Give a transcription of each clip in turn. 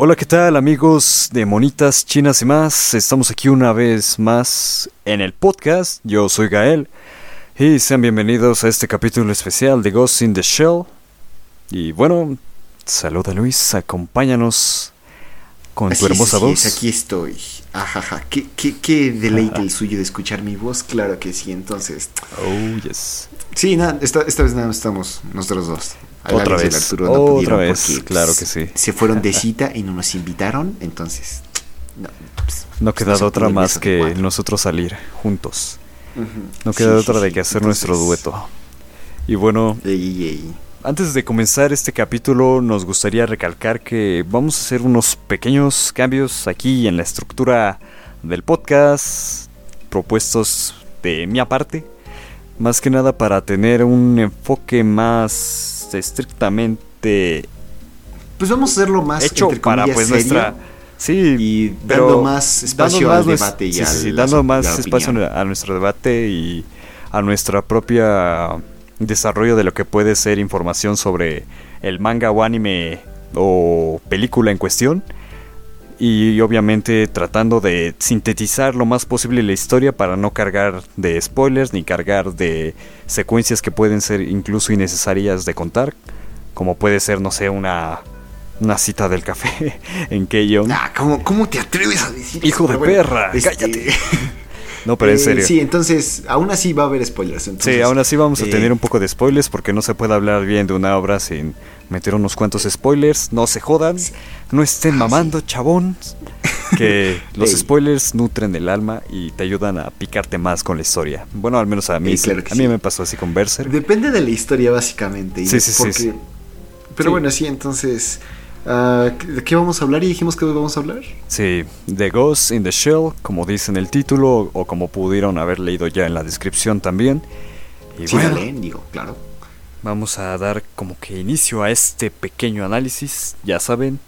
Hola, ¿qué tal amigos de Monitas Chinas y más? Estamos aquí una vez más en el podcast. Yo soy Gael y sean bienvenidos a este capítulo especial de Ghost in the Shell. Y bueno, saluda Luis, acompáñanos con tu hermosa voz. aquí estoy. Ajaja, ¿Qué, qué, deleite el suyo de escuchar mi voz, claro que sí, entonces. Oh, yes. Sí, nada, esta, esta vez nada estamos nosotros dos. Otra vez. Otra vez, claro que sí. Se fueron de cita y no nos invitaron, entonces. No, pues, no queda otra más que nosotros salir juntos. No queda otra de que hacer nuestro dueto. Y bueno, antes de comenzar este capítulo nos gustaría recalcar que vamos a hacer unos pequeños cambios aquí en la estructura del podcast propuestos de mi aparte. Más que nada para tener un enfoque más estrictamente pues vamos a hacerlo más hecho para pues nuestra sí y dando más espacio al debate y sí, dando más espacio a nuestro debate y a nuestra propia desarrollo de lo que puede ser información sobre el manga o anime o película en cuestión y obviamente tratando de sintetizar lo más posible la historia para no cargar de spoilers ni cargar de secuencias que pueden ser incluso innecesarias de contar, como puede ser, no sé, una, una cita del café en Keyon. Ah, ¿cómo, ¿cómo, te atreves a decir Hijo de perra, este, cállate. No, pero en eh, serio. Sí, entonces, aún así va a haber spoilers. sí, aún así vamos a eh, tener un poco de spoilers porque no se puede hablar bien de una obra sin meter unos cuantos spoilers. No se jodan, no estén ah, mamando, chabón. Que los spoilers nutren el alma y te ayudan a picarte más con la historia. Bueno, al menos a mí. a mí me pasó así con Berserk. Depende de la historia, básicamente. Sí, sí, sí, Pero bueno, sí, entonces. Ah, ¿De qué vamos a hablar? Y dijimos que hoy vamos a hablar. Sí, The Ghost in the Shell, como dice en el título, o como pudieron haber leído ya en la descripción también. Y sí, bueno, digo, claro. Vamos a dar como que inicio a este pequeño análisis. Ya saben,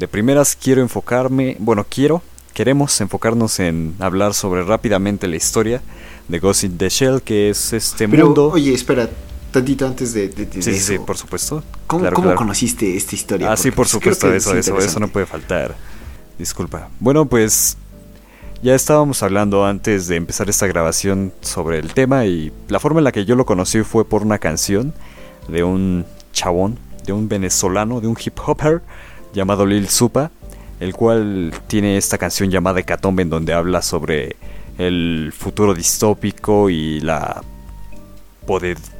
de primeras quiero enfocarme, bueno, quiero, queremos enfocarnos en hablar sobre rápidamente la historia de Ghost in the Shell, que es este mundo. Oye, espera, tantito antes de, sí, Sí, por supuesto. ¿Cómo, conociste esta historia? Ah, sí, por supuesto, eso, eso, eso no puede faltar. Disculpa. Bueno, pues ya estábamos hablando antes de empezar esta grabación sobre el tema y la forma en la que yo lo conocí fue por una canción de un chabón, de un venezolano, de un hip hopper llamado Lil Supa, el cual tiene esta canción llamada Hecatombe en donde habla sobre el futuro distópico y la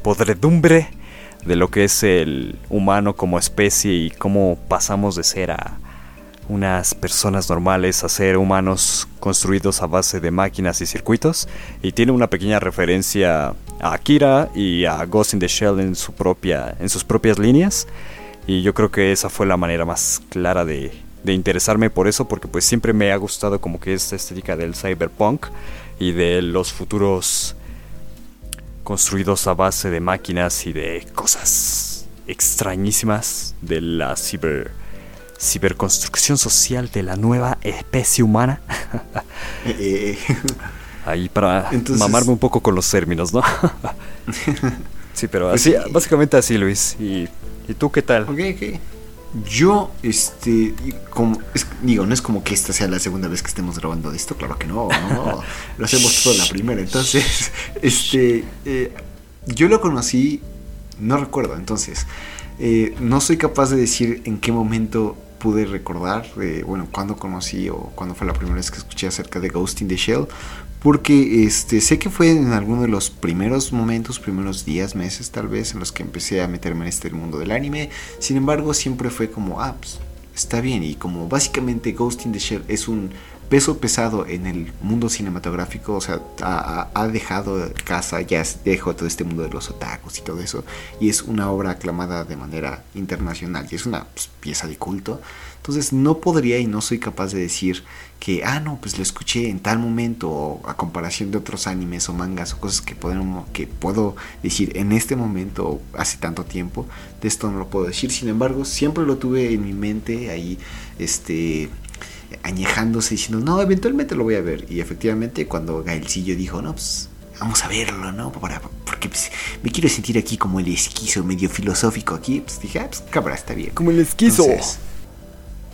podredumbre de lo que es el humano como especie y cómo pasamos de ser a unas personas normales a ser humanos construidos a base de máquinas y circuitos. Y tiene una pequeña referencia a Akira y a Ghost in the Shell en su propia en sus propias líneas y yo creo que esa fue la manera más clara de, de interesarme por eso porque pues siempre me ha gustado como que esta estética del cyberpunk y de los futuros construidos a base de máquinas y de cosas extrañísimas de la ciber ciberconstrucción social de la nueva especie humana. Eh, Ahí para mamarme un poco con los términos, ¿no? sí, pero pues así, básicamente así, Luis. ¿Y, ¿Y, tú qué tal? Ok, ok. Yo, este, como, digo, no es como que esta sea la segunda vez que estemos grabando esto, claro que no, no, lo hacemos todo la primera, entonces, este, eh, yo lo conocí, no recuerdo, entonces, eh, no soy capaz de decir en qué momento pude recordar, bueno, cuando conocí o cuando fue la primera vez que escuché acerca de Ghost in the Shell, porque este, sé que fue en alguno de los primeros momentos, primeros días, meses tal vez, en los que empecé a meterme en este mundo del anime. Sin embargo, siempre fue como, ah, pues, está bien. Y como básicamente Ghost in the Shell es un peso pesado en el mundo cinematográfico, o sea, ha, dejado casa, ya dejó todo este mundo de los otakus y todo eso, y es una obra aclamada de manera internacional, y es una pues, pieza de culto. Entonces no podría y no soy capaz de decir que, ah, no, pues lo escuché en tal momento, o a comparación de otros animes o mangas o cosas que, podemos, que puedo decir en este momento o hace tanto tiempo, de esto no lo puedo decir. Sin embargo, siempre lo tuve en mi mente ahí, este añejándose diciendo, no, eventualmente lo voy a ver. Y efectivamente, cuando Gaelcillo dijo, no, pues vamos a verlo, ¿no? Para, porque pues, me quiero sentir aquí como el esquizo medio filosófico aquí, pues dije, ah, pues cabra, está bien. Como el esquizo.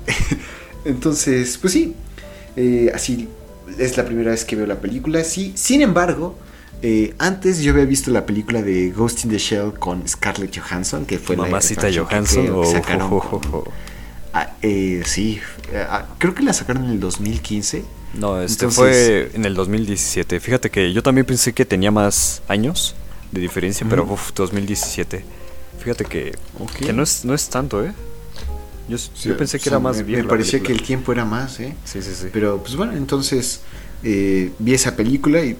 Entonces, pues sí, eh, así es la primera vez que veo la película. Sí, sin embargo, eh, antes yo había visto la película de Ghost in the Shell con Scarlett Johansson, que fue Mamacita la Johansson. que o sacaron oh, con- oh, oh. Ah, eh, sí, eh, ah, creo que la sacaron en el 2015. No, este Entonces- fue en el 2017. Fíjate que yo también pensé que tenía más años de diferencia, pero uf, 2017. Fíjate que, no, es, no es tanto, ¿eh? Yo, pensé que era más me, bien. Me parecía que el tiempo era más, ¿eh? Sí, sí, sí. Pero pues bueno, entonces eh, vi esa película y eh,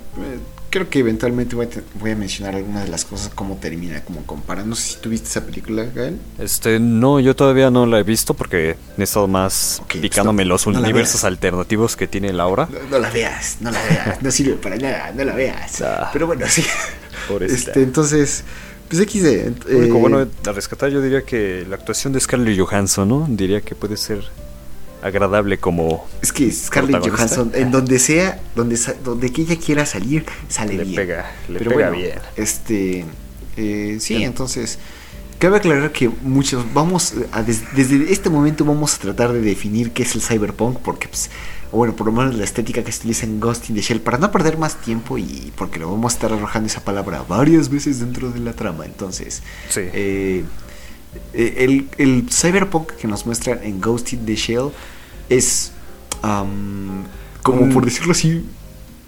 creo que eventualmente voy a, voy a mencionar algunas de las cosas, cómo termina, cómo compara. No sé si tú viste esa película, Gael. Este, no, yo todavía no la he visto porque he estado más Ok, pues picándome no- los no universos alternativos que tiene Laura. No, no la veas, no la veas, no sirve para nada, no la veas. Ah. Pero bueno, sí. Pobrecita. Este, entonces, pues XD. eh, único bueno a rescatar yo diría que la actuación de Scarlett Johansson, ¿no? Diría que puede ser agradable como es que Scarlett. Johansson, en donde sea, donde, donde que ella quiera salir, sale Le bien. pega, le Pero pega bueno, bien. Este, eh, sí, entonces, cabe aclarar que muchos, vamos, a des- desde este momento vamos a tratar de definir qué es el cyberpunk, porque, pues, bueno, por lo menos la estética que se utiliza en Ghost in the Shell, para no perder más tiempo y porque lo vamos a estar arrojando esa palabra varias veces dentro de la trama, entonces, Sí. eh, el, el cyberpunk que nos muestran en Ghost in the Shell es como Un- por decirlo así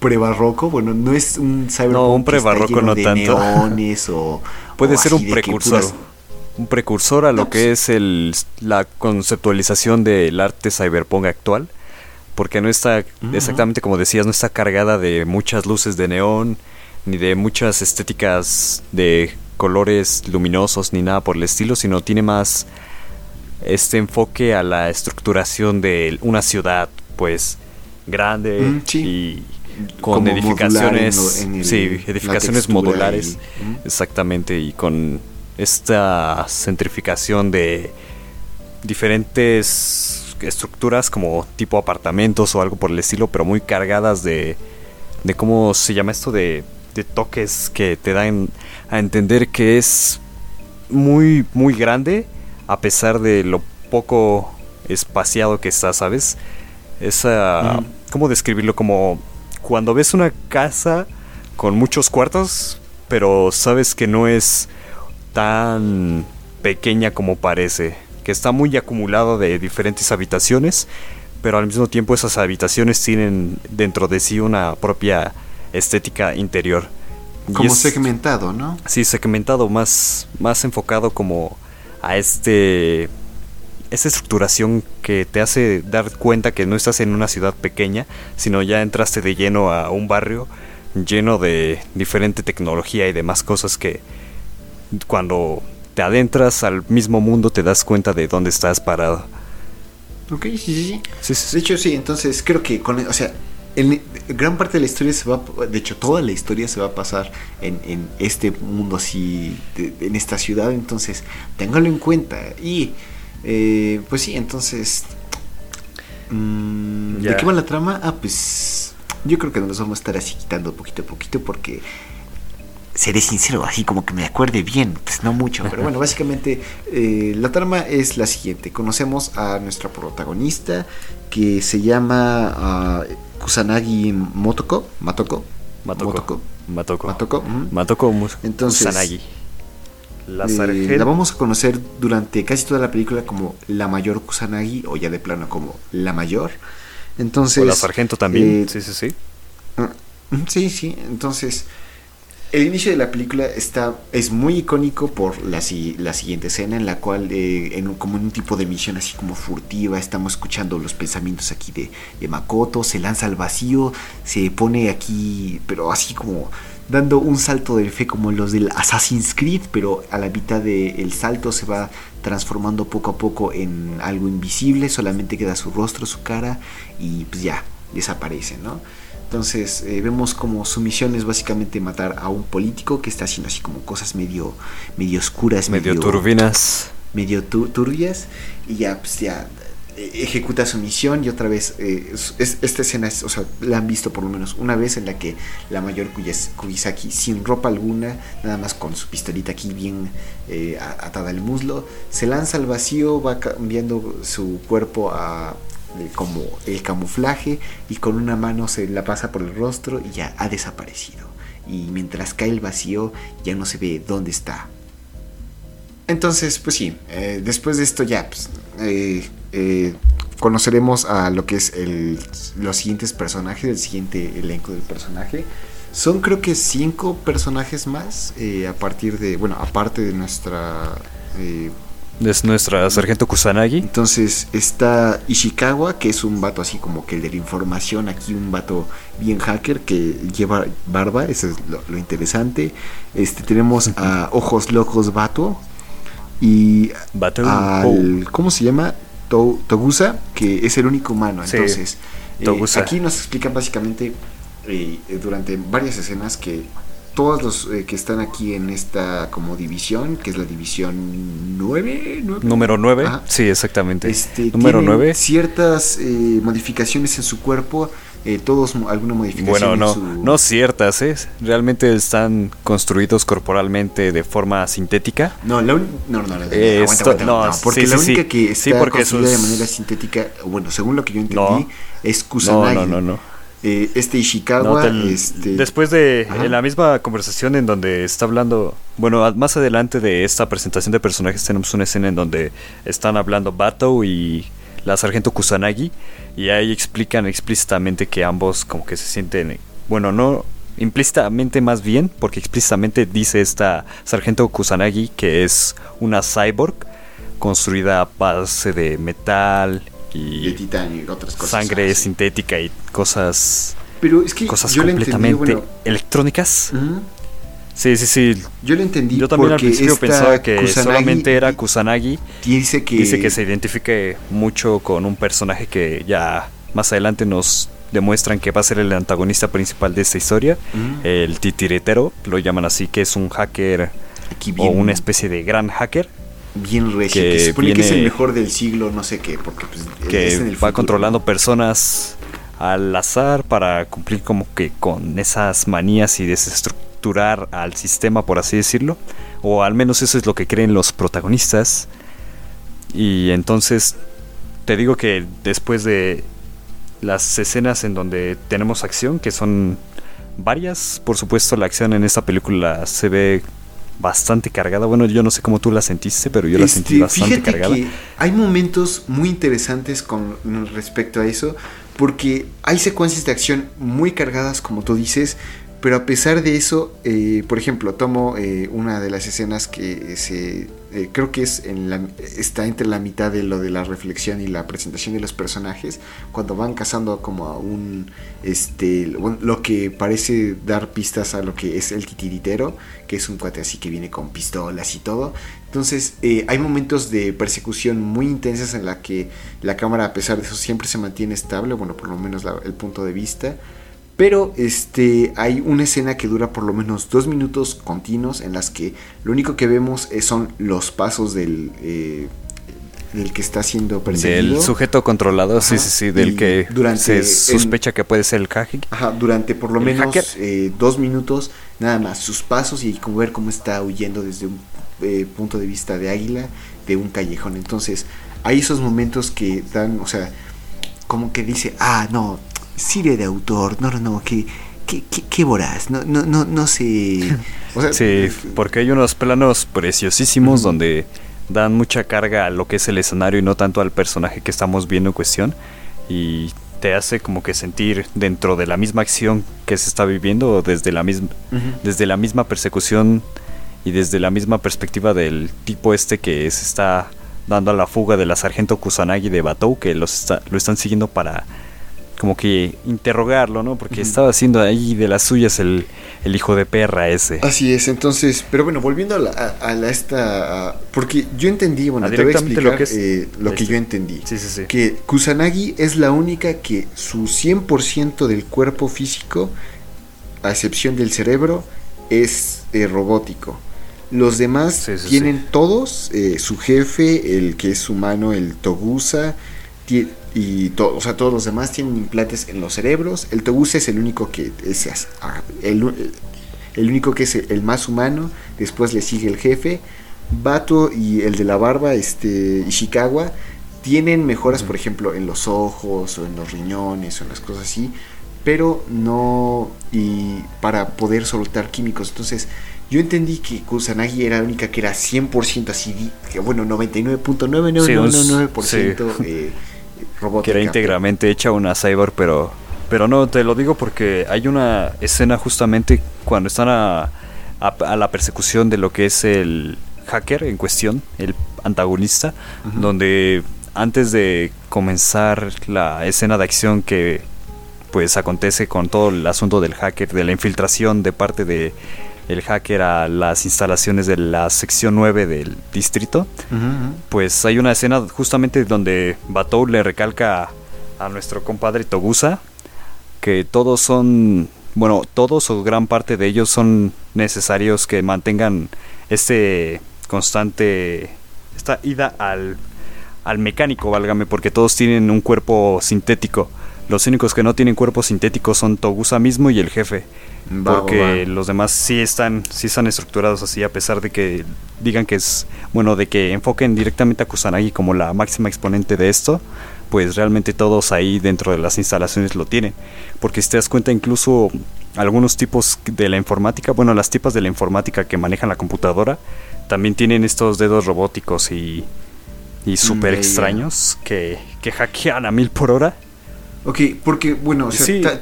prebarroco bueno no es un cyberpunk No, un prebarroco no de tanto. neones o Puede o ser un precursor. puras- Un precursor a lo No, que pues- es el, la conceptualización del arte cyberpunk actual. Porque no está exactamente como decías, no está cargada de muchas luces de neón, ni de muchas estéticas de colores luminosos, ni nada por el estilo, sino tiene más este enfoque a la estructuración de una ciudad, pues grande Mm, sí. y con como edificaciones, en lo- en el- sí, edificaciones modulares, y- mm. exactamente, y con esta centrificación de diferentes estructuras como tipo apartamentos o algo por el estilo, pero muy cargadas de, de cómo se llama esto de, de toques que te dan a entender que es muy, muy grande a pesar de lo poco espaciado que está, ¿sabes? Esa. ¿cómo describirlo? Como cuando ves una casa con muchos cuartos, pero sabes que no es tan pequeña como parece, que está muy acumulado de diferentes habitaciones, pero al mismo tiempo esas habitaciones tienen dentro de sí una propia estética interior. Y como es- segmentado no Sí, segmentado, más, más enfocado como a este. Esa estructuración que te hace dar cuenta que no estás en una ciudad pequeña, sino ya entraste de lleno a un barrio lleno de diferente tecnología y demás cosas que cuando te adentras al mismo mundo te das cuenta de dónde estás parado. Ok, sí sí sí Sí, sí, De hecho, sí, entonces creo que con, o sea, gran parte de la historia se va, de hecho, toda la historia se va a pasar en, en este mundo así, de- en esta ciudad, entonces, téngalo en cuenta. Y, eh, pues sí, entonces, mm. ¿de qué va la trama? Ah, pues, yo creo que nos vamos a estar así quitando poquito a poquito porque... Seré sincero, así como que me acuerde bien, pues no mucho, pero bueno, básicamente eh, la trama es la siguiente. Conocemos a nuestra protagonista que se llama ah, Kusanagi Motoko, Matoko, Matoko. Motoko, Matoko. Matoko, Mus- Entonces, Kusanagi. La Eh, sargento. la vamos a conocer durante casi toda la película como la mayor Kusanagi o ya de plano como la mayor. Entonces, o la sargento también. eh, sí, sí, sí. Mm, Sí, sí. Entonces, el inicio de la película está es muy icónico por la, la siguiente escena en la cual, eh, en un- como un tipo de misión así como furtiva, estamos escuchando los pensamientos aquí de, de Makoto, se lanza al vacío, se pone aquí, pero así como dando un salto de fe como los del Assassin's Creed, pero a la mitad del salto se va transformando poco a poco en algo invisible, solamente queda su rostro, su cara y pues ya, desaparece, ¿no? Entonces eh, vemos como su misión es básicamente matar a un político que está haciendo así como cosas medio, medio oscuras, Medio turbinas. medio tu- turbias y ya pues ya e- ejecuta su misión y otra vez eh, es- es- esta escena es, o sea, la han visto por lo menos una vez en la que la mayor Kugisaki sin ropa alguna, nada más con su pistolita aquí bien eh, atada al muslo, se lanza al vacío, va cambiando su cuerpo a eh, como el camuflaje y con una mano se la pasa por el rostro y ya ha desaparecido. Y mientras cae el vacío ya no se ve dónde está. Entonces, pues sí, eh, después de esto ya pues, eh, eh, conoceremos a lo que es el, los siguientes personajes, el siguiente elenco del personaje. Son creo que cinco personajes más a partir de, bueno, aparte de nuestra... Es nuestra sargento Kusanagi. entonces está Ishikawa, que es un vato así como que el de la información, aquí un vato bien hacker que lleva barba, eso es lo, lo interesante. Este tenemos a Ojos Locos Vato y Bato. al ¿cómo se llama? To- Togusa, que es el único humano. Sí, Entonces, eh, aquí nos explican básicamente eh, durante varias escenas que todos los eh, que están aquí en esta como división, que es la división 9, Número 9. Ajá. Sí, exactamente. este, Número tienen 9. ciertas eh, modificaciones en su cuerpo, eh, todos alguna modificación Bueno, en no, su... no ciertas, ¿eh? Realmente están construidos corporalmente de forma sintética. No, la un- no, no, no, no, aguanta, esto- aguanta, no, aguanta, porque sí, la sí, única sí. que Sí, está porque construida de sus- manera sintética, bueno, según lo que yo entendí, No. es No, Kusanagi. no, no, no. Eh, este No, Ishikawa, te- este... Después de Ajá. en la misma conversación en donde está hablando, bueno, más adelante de esta presentación de personajes tenemos una escena en donde están hablando Bato y la sargento Kusanagi y ahí explican explícitamente que ambos como que se sienten, bueno, no implícitamente más bien, porque explícitamente dice esta sargento Kusanagi que es una cyborg construida a base de metal de y titanio y otras cosas. sangre así. sintética y cosas Pero es que cosas yo lo entendí, completamente bueno... electrónicas. Sí, sí, sí. Yo lo entendí Yo también al principio pensaba que Kusanagi solamente era Kusanagi. Dice que... Dice que se identifique mucho con un personaje que ya más adelante nos demuestran que va a ser el antagonista principal de esta historia. El titiritero, lo llaman así, que es un hacker aquí o una especie de gran hacker bien recio, que que, se supone que es el mejor del siglo, no sé qué, porque pues, que es en el va futuro. controlando personas al azar para cumplir como que con esas manías y desestructurar al sistema, por así decirlo. O al menos eso es lo que creen los protagonistas. Y entonces te digo que después de las escenas en donde tenemos acción, que son varias, por supuesto la acción en esta película se ve bastante cargada. Bueno, yo no sé cómo tú la sentiste, pero yo la sentí Este, bastante cargada. que hay momentos muy interesantes con respecto a eso, porque hay secuencias de acción muy cargadas, como tú dices, pero a pesar de eso, eh, por ejemplo, tomo eh, una de las escenas que se eh, creo que es en la, está entre la mitad de lo de la reflexión y la presentación de los personajes, cuando van cazando como a un este lo que parece dar pistas a lo que es el titiritero, que es un cuate así que viene con pistolas y todo. Entonces, eh, hay momentos de persecución muy intensas en la que la cámara, a pesar de eso, siempre se mantiene estable, bueno, por lo menos el punto de vista. Pero este, hay una escena que dura por lo menos dos minutos continuos en las que lo único que vemos eh, son los pasos del, eh, del que está siendo perseguido. Del sujeto controlado, sí, Ajá, sí, sí, del que durante se sospecha que puede ser el hacker. Ajá, durante por lo ¿El menos eh, dos minutos, nada más, sus pasos y como ver cómo está huyendo desde un eh, punto de vista de águila de un callejón. Entonces, hay esos momentos que dan, o sea, como que dice, ah, no, sirve de autor, no, no, no, que, que, que, que voraz, no, no, no, no sé. O sea, Sí, porque hay unos planos preciosísimos donde dan mucha carga a lo que es el escenario y no tanto al personaje que estamos viendo en cuestión. Y te hace como que sentir dentro de la misma acción que se está viviendo desde la misma, desde la misma persecución y desde la misma perspectiva del tipo este que se está dando a la fuga de la sargento Kusanagi de Batou, que los está- lo están siguiendo para como que interrogarlo, ¿no? Porque estaba haciendo ahí de las suyas el, el hijo de perra ese. Así es, entonces, pero bueno, volviendo a, la, a, a la esta, a- porque yo entendí, bueno, te voy a explicar lo que es- eh, lo que yo entendí. Sí, sí, sí. que Kusanagi es la única que su 100% del cuerpo físico, a excepción del cerebro, es eh, robótico. Los demás Sí, sí, tienen todos, eh, su jefe, el que es humano, el Togusa, y todo, o sea, todos los demás tienen implantes en los cerebros. El Togusa es el único que es ah, el, el único que es el más humano. Después le sigue el jefe. Bato y el de la barba, este Ishikawa, tienen mejoras, por ejemplo, en los ojos o en los riñones o en las cosas así, pero no y para poder soltar químicos. Entonces, yo entendí que Kusanagi era la única que era 100% así, que bueno, 99.9999% eh, robótica. Que era íntegramente hecha una cyborg, pero pero no, te lo digo porque hay una escena justamente cuando están a, a, la persecución de lo que es el hacker en cuestión, el antagonista, donde antes de comenzar la escena de acción que pues acontece con todo el asunto del hacker, de la infiltración de parte de el hacker a las instalaciones de la sección 9 del distrito, pues hay una escena justamente donde Batou le recalca a nuestro compadre Togusa que todos son, bueno, todos o gran parte de ellos son necesarios que mantengan este constante, esta ida al, al mecánico, válgame, porque todos tienen un cuerpo sintético. Los únicos que no tienen cuerpo sintético son Togusa mismo y el jefe. porque los demás sí están, sí están estructurados así, a pesar de que digan que es, bueno, de que enfoquen directamente a Kusanagi como la máxima exponente de esto pues realmente todos ahí dentro de las instalaciones lo tienen. Porque si te das cuenta, incluso algunos tipos de la informática, bueno, las tipas de la informática que manejan la computadora, también tienen estos dedos robóticos y, y súper extraños que, que hackean a mil por hora. Ok, porque, bueno,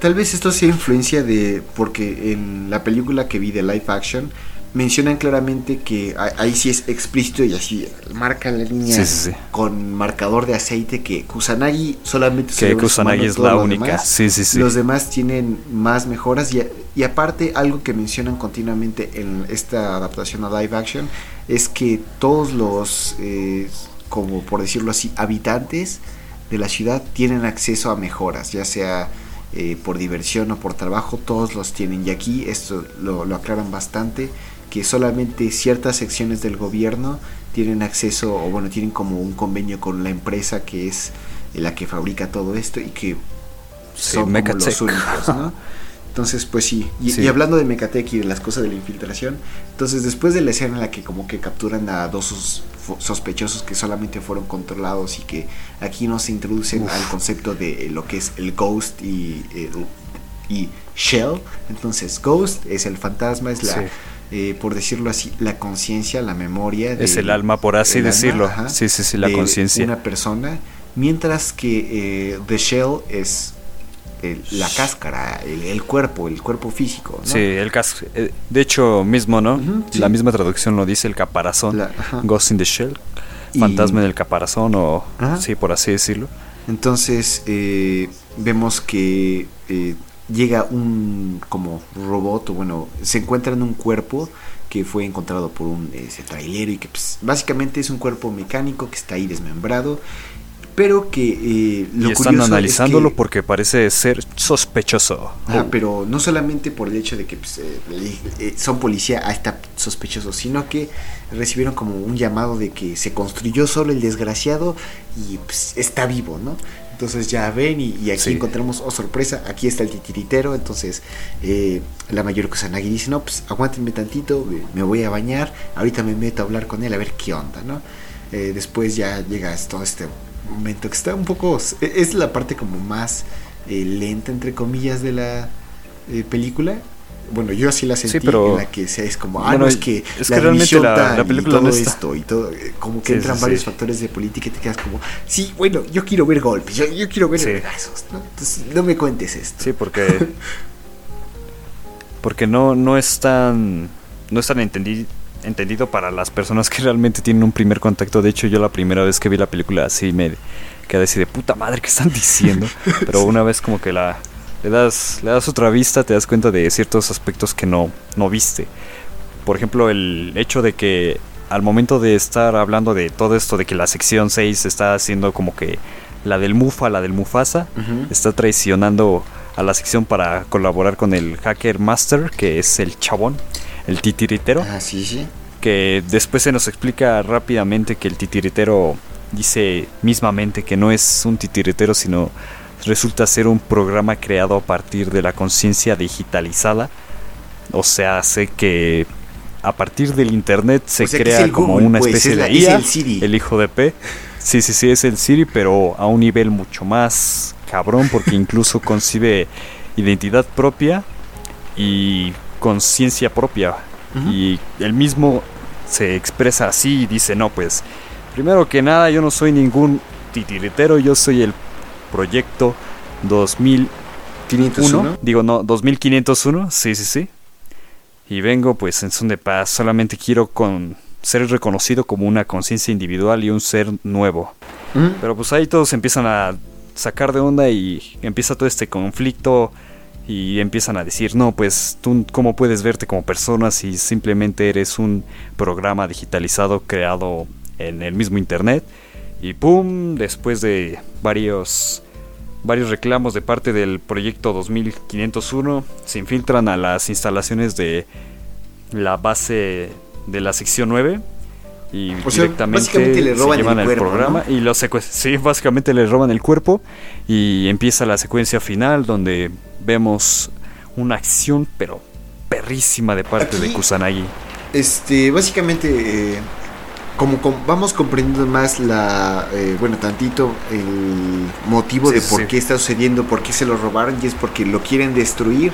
tal vez esto sea influencia de. Porque en la película que vi de live action mencionan claramente que ahí sí es explícito y así marca la línea con marcador de aceite que Kusanagi solamente que Kusanagi es la única. sí, sí, sí. Los demás tienen más mejoras y, y, aparte algo que mencionan continuamente en esta adaptación a live action es que todos los eh, como por decirlo así habitantes de la ciudad tienen acceso a mejoras, ya sea eh, por diversión o por trabajo, todos los tienen y aquí esto lo, lo aclaran bastante que solamente ciertas secciones del gobierno tienen acceso o bueno, tienen como un convenio con la empresa que es la que fabrica todo esto y que son como los únicos, ¿no? Entonces, pues sí. Y, hablando de Mecatec y de las cosas de la infiltración, entonces después de la escena en la que como que capturan a dos sospechosos que solamente fueron controlados y que aquí no se introducen al concepto de lo que es el ghost y, y shell, entonces ghost es el fantasma, es la... Eh, por decirlo así, la conciencia, la memoria. es el alma, por así decirlo. sí, sí, sí, la conciencia. Una persona, mientras que eh, The Shell es la cáscara, el, cuerpo, el cuerpo físico. Sí, el cas eh, de hecho mismo, ¿no? La misma traducción lo dice el caparazón, Ghost in the Shell, fantasma en el caparazón o sí, por así decirlo. Entonces vemos que llega un como robot o bueno se encuentra en un cuerpo que fue encontrado por un ese trailero y que pues, básicamente es un cuerpo mecánico que está ahí desmembrado pero que eh, lo y están analizándolo porque parece ser sospechoso. Ah, pero no solamente por el hecho de que pues, eh, eh, son policía, ah, está sospechoso, sino que recibieron como un llamado de que se construyó solo el desgraciado y pues, está vivo, ¿no? Entonces ya ven y, aquí encontramos, oh sorpresa, aquí está el titiritero. Entonces eh, la mayor Kusanagi dice, no, pues aguántenme tantito, me voy a bañar, ahorita me meto a hablar con él a ver qué onda, ¿no? Eh, después ya llega todo este momento que está un poco, es la parte como más eh, lenta, entre comillas, de la película bueno, yo así la sentí pero, en la que sea, es como, ah, no, es que es la que realmente la, película y todo esto y todo, eh, como que entran varios factores de política y te quedas como, sí, bueno, yo quiero ver golpes, yo, yo quiero ver pedazos, ¿no? Entonces, no me cuentes esto. Sí, porque porque no no es tan no es tan entendido para las personas que realmente tienen un primer contacto. De hecho, yo la primera vez que vi la película así me quedé así de puta madre que están diciendo, pero una vez como que la le das, le das otra vista, te das cuenta de ciertos aspectos que no, no viste. Por ejemplo, el hecho de que al momento de estar hablando de todo esto, de que la sección 6 está haciendo como que la del Mufa, la del Mufasa, está traicionando a la sección para colaborar con el Hacker Master, que es el chabón, el titiritero. Ah, sí, sí. Que después se nos explica rápidamente que el titiritero dice mismamente que no es un titiritero, sino resulta ser un programa creado a partir de la conciencia digitalizada. O sea, sé que a partir del internet se crea como una pues, especie de IA, el, hijo de P. Sí, sí, sí, es el Siri, pero a un nivel mucho más cabrón, porque incluso concibe identidad propia y conciencia propia. Y el mismo se expresa así y dice, no, pues, primero que nada, yo no soy ningún titiritero, yo soy el proyecto 2501. Digo, no, 2501, sí, sí, sí. Y vengo pues en son de paz, solamente quiero con ser reconocido como una conciencia individual y un ser nuevo. Pero pues ahí todos empiezan a sacar de onda y empieza todo este conflicto y empiezan a decir, no, pues tú cómo puedes verte como persona si simplemente eres un programa digitalizado creado en el mismo internet. Y pum, después de varios varios reclamos de parte del proyecto 2501 se infiltran a las instalaciones de la base de la sección 9 y directamente le roban llevan el, programa y lo sí, básicamente le roban el cuerpo y empieza la secuencia final donde vemos una acción pero perrísima de parte de Kusanagi. Este, básicamente eh, como, vamos comprendiendo más la, eh, bueno, tantito el motivo de por qué está sucediendo, por qué se lo robaron, y es porque lo quieren destruir.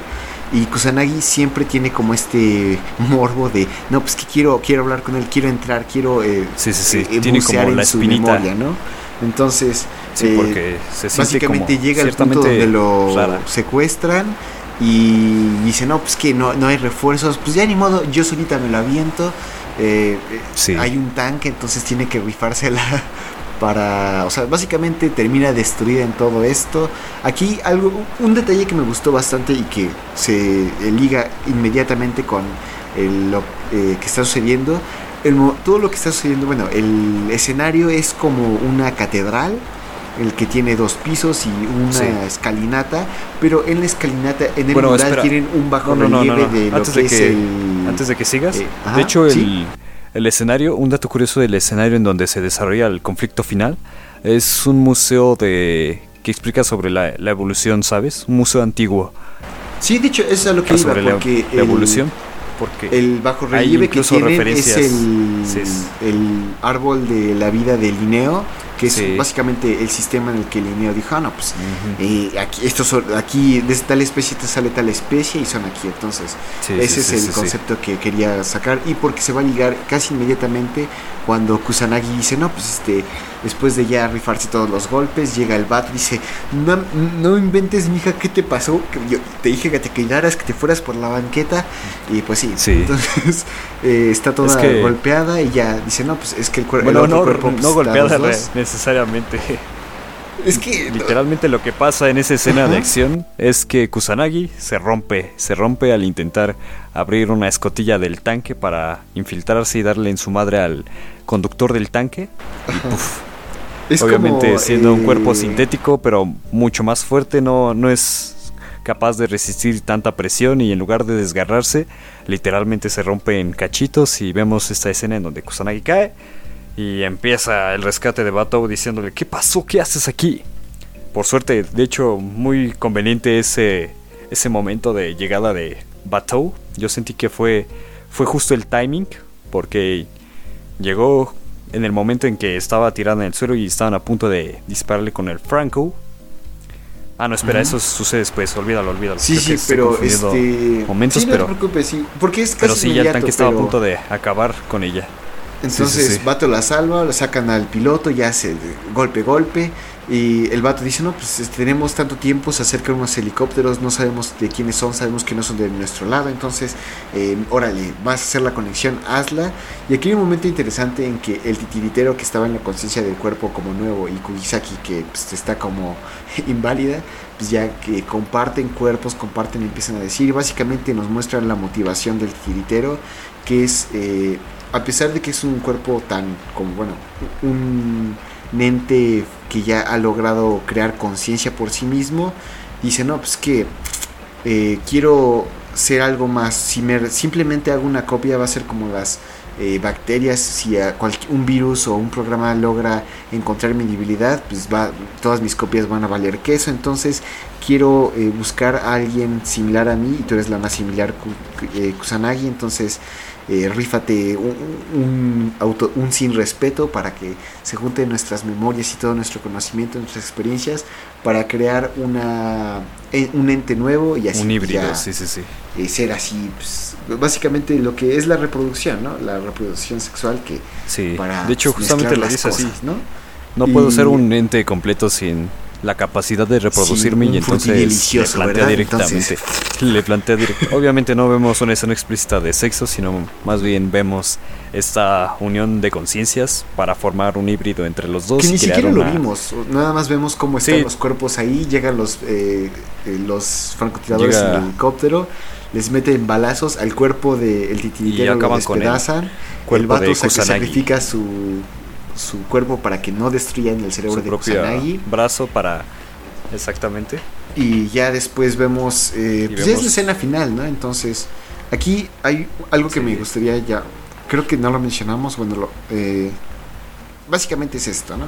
Y Kusanagi siempre tiene como este morbo de, no, pues que quiero, quiero hablar con él, quiero entrar, quiero eh, sí, sí, sí. Eh, tiene como la su memoria, ¿no? Entonces, porque se básicamente llega al punto donde lo secuestran y dice, no, pues que no, no hay refuerzos, pues ya ni modo, yo solita me lo aviento eh, hay un tanque, entonces tiene que rifársela para, o sea, básicamente termina destruida en todo esto. Aquí algo, un detalle que me gustó bastante y que se liga inmediatamente con lo eh, que está sucediendo. todo lo que está sucediendo, bueno, el escenario es como una catedral el que tiene dos pisos y una escalinata, pero en la escalinata, en el mural tienen un bajo relieve de lo antes que, de que, es el... Antes de que sigas, eh, de hecho el, el, escenario, un dato curioso del escenario en donde se desarrolla el conflicto final, es un museo de que explica sobre la, evolución, ¿sabes? Un museo antiguo. Sí, de hecho, eso es lo que iba, porque la, evolución porque el bajo relieve que tienen es el, el, árbol de la vida de Linneo que es básicamente el sistema en el que Linneo dijo, ah, no, pues eh, aquí, estos, aquí de tal especie te sale tal especie y son aquí. Entonces, ese es el concepto que quería sacar y porque se va a ligar casi inmediatamente cuando Kusanagi dice, no, pues este, después de ya rifarse todos los golpes, llega el vato y dice, no, no inventes, mija, ¿qué te pasó? Que yo te dije que te quedaras, que te fueras por la banqueta y pues sí. Entonces, eh, está toda golpeada y ya dice, no, pues es que el, cuerpo bueno, no, cuerpo... no golpeada necesariamente. Es que literalmente lo que pasa en esa escena de acción es que Kusanagi se rompe, se rompe al intentar abrir una escotilla del tanque para infiltrarse y darle en su madre al conductor del tanque. Obviamente siendo un cuerpo sintético, pero mucho más fuerte, no, no es capaz de resistir tanta presión y en lugar de desgarrarse, literalmente se rompe en cachitos y vemos esta escena en donde Kusanagi cae y empieza el rescate de Batou diciéndole, ¿qué pasó? ¿Qué haces aquí? Por suerte, de hecho, muy conveniente ese, ese momento de llegada de Batou. Yo sentí que fue, fue justo el timing, porque llegó en el momento en que estaba tirada en el suelo y estaban a punto de dispararle con el Franco. Ah, no, espera, eso sucede después, olvídalo, olvídalo. Sí, sí, pero este... Momentos, sí, no pero... Te preocupes, sí, porque es casi Pero sí, ya el tanque estaba a punto de acabar con ella. Entonces, Vato la salva, lo sacan al piloto, ya hace golpe, golpe. Y el vato dice, no, pues este, tenemos tanto tiempo, se acercan unos helicópteros, no sabemos de quiénes son, sabemos que no son de nuestro lado, entonces, eh, órale, vas a hacer la conexión, hazla. Y aquí hay un momento interesante en que el titiritero que estaba en la conciencia del cuerpo como nuevo y Kugisaki que pues, está como inválida, pues ya que comparten cuerpos, comparten y empiezan a decir, básicamente nos muestran la motivación del titiritero, que es... Eh, a pesar de que es un cuerpo tan como, bueno, un ente que ya ha logrado crear conciencia por sí mismo, dice, no, pues que eh, quiero ser algo más, si me simplemente hago una copia va a ser como las eh, bacterias, si a un virus o un programa logra encontrar mi debilidad, pues va, todas mis copias van a valer queso. Entonces quiero eh, buscar a alguien similar a mí y tú eres la más similar eh, Kusanagi. Entonces eh, rífate un, auto, un sin respeto para que se junten nuestras memorias y todo nuestro conocimiento, nuestras experiencias, para crear una, eh, un ente nuevo y así. Un híbrido, sí, sí, sí. Eh, ser así, pues, básicamente lo que es la reproducción, ¿no? La reproducción sexual que... Sí, de hecho justamente lo dice así, ¿no? No puedo ser un ente completo sin la capacidad de reproducirme y entonces le plantea directamente. Le plantea directamente. Obviamente no vemos una escena explícita de sexo, sino más bien vemos esta unión de conciencias para formar un híbrido entre los dos. Que ni siquiera lo vimos, nada más vemos cómo están los cuerpos ahí, llegan los, eh, eh, los francotiradores en el helicóptero les meten balazos al cuerpo del de titiritero, lo despedazan. El, el vato sacrifica su su cuerpo para que no destruyan el cerebro de Kusanagi. brazo para exactamente. Y ya después vemos, eh, pues es la escena final, ¿no? Entonces, aquí hay algo que me gustaría ya, creo que no lo mencionamos, bueno, lo, eh, básicamente es esto, ¿no?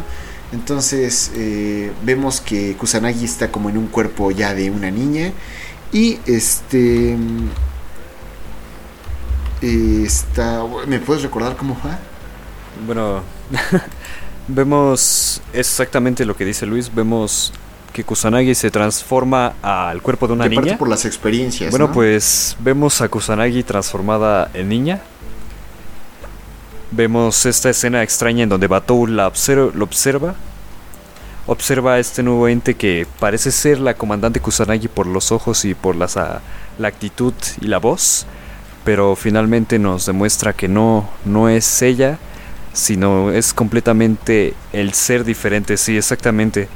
Entonces eh, vemos que Kusanagi está como en un cuerpo ya de una niña y este está, ¿me puedes recordar cómo fue? Bueno, vemos exactamente lo que dice Luis. Vemos que Kusanagi se transforma al cuerpo de una niña. por las experiencias. Bueno, pues vemos a Kusanagi transformada en niña. Vemos esta escena extraña en donde Batou la lo observa. Observa a este nuevo ente que parece ser la comandante Kusanagi por los ojos y por las, la actitud y la voz. Pero finalmente nos demuestra que no, no es ella sino es completamente el ser diferente, sí, exactamente.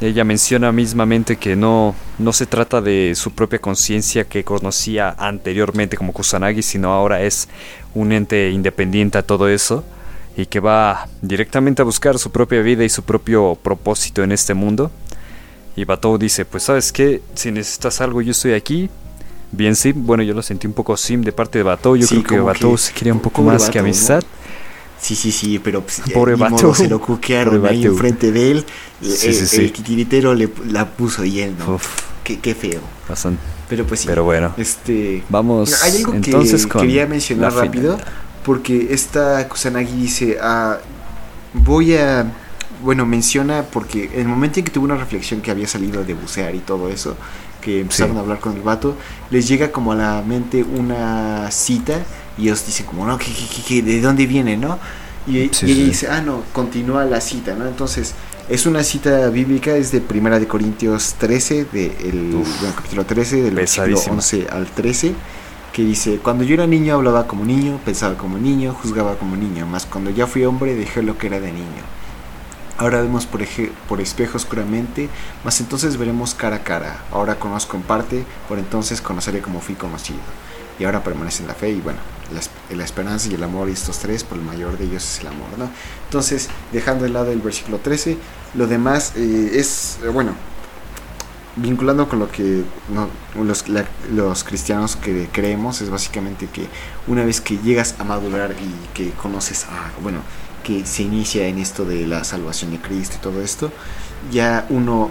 Ella menciona mismamente que no, no se trata de su propia conciencia que conocía anteriormente como Kusanagi, sino ahora es un ente independiente a todo eso y que va directamente a buscar su propia vida y su propio propósito en este mundo. Y Batou dice, pues sabes qué, si necesitas algo yo estoy aquí. Bien Sim, bueno yo lo sentí un poco Sim de parte de Batou, yo creo que Batou se quería un poco más que amistad. Sí, sí, sí, pero pues, Pobre se lo cuquearon ahí enfrente de él. Sí, el, sí, el titiritero le, la puso y él no. Qué, qué, feo. Pero pues sí. Pero bueno. Este, Vamos Hay algo entonces que quería mencionar rápido. Porque esta Kusanagi dice, ah, voy a... Bueno, menciona porque en el momento en que tuvo una reflexión que había salido de bucear y todo eso, que empezaron a hablar con el vato, les llega como a la mente una cita y ellos dicen como, no, ¿qué, de dónde viene, no? Y, ella dice, ah, no, continúa la cita, ¿no? Entonces, es una cita bíblica, es de Primera de Corintios 13, de el, capítulo 13, del versículo 11 al 13, que dice, cuando yo era niño hablaba como niño, pensaba como niño, juzgaba como niño, mas cuando ya fui hombre dejé lo que era de niño. Ahora vemos por, por espejo oscuramente, mas entonces veremos cara a cara. Ahora conozco en parte, por entonces conoceré como fui conocido y ahora permanece en la fe y bueno, la, esperanza y el amor y estos tres, por el mayor de ellos es el amor, ¿no? Entonces, dejando de lado el versículo 13, lo demás eh, es, bueno, vinculando con lo que los, los, cristianos que creemos, es básicamente que una vez que llegas a madurar y que conoces bueno, que se inicia en esto de la salvación de Cristo y todo esto, ya uno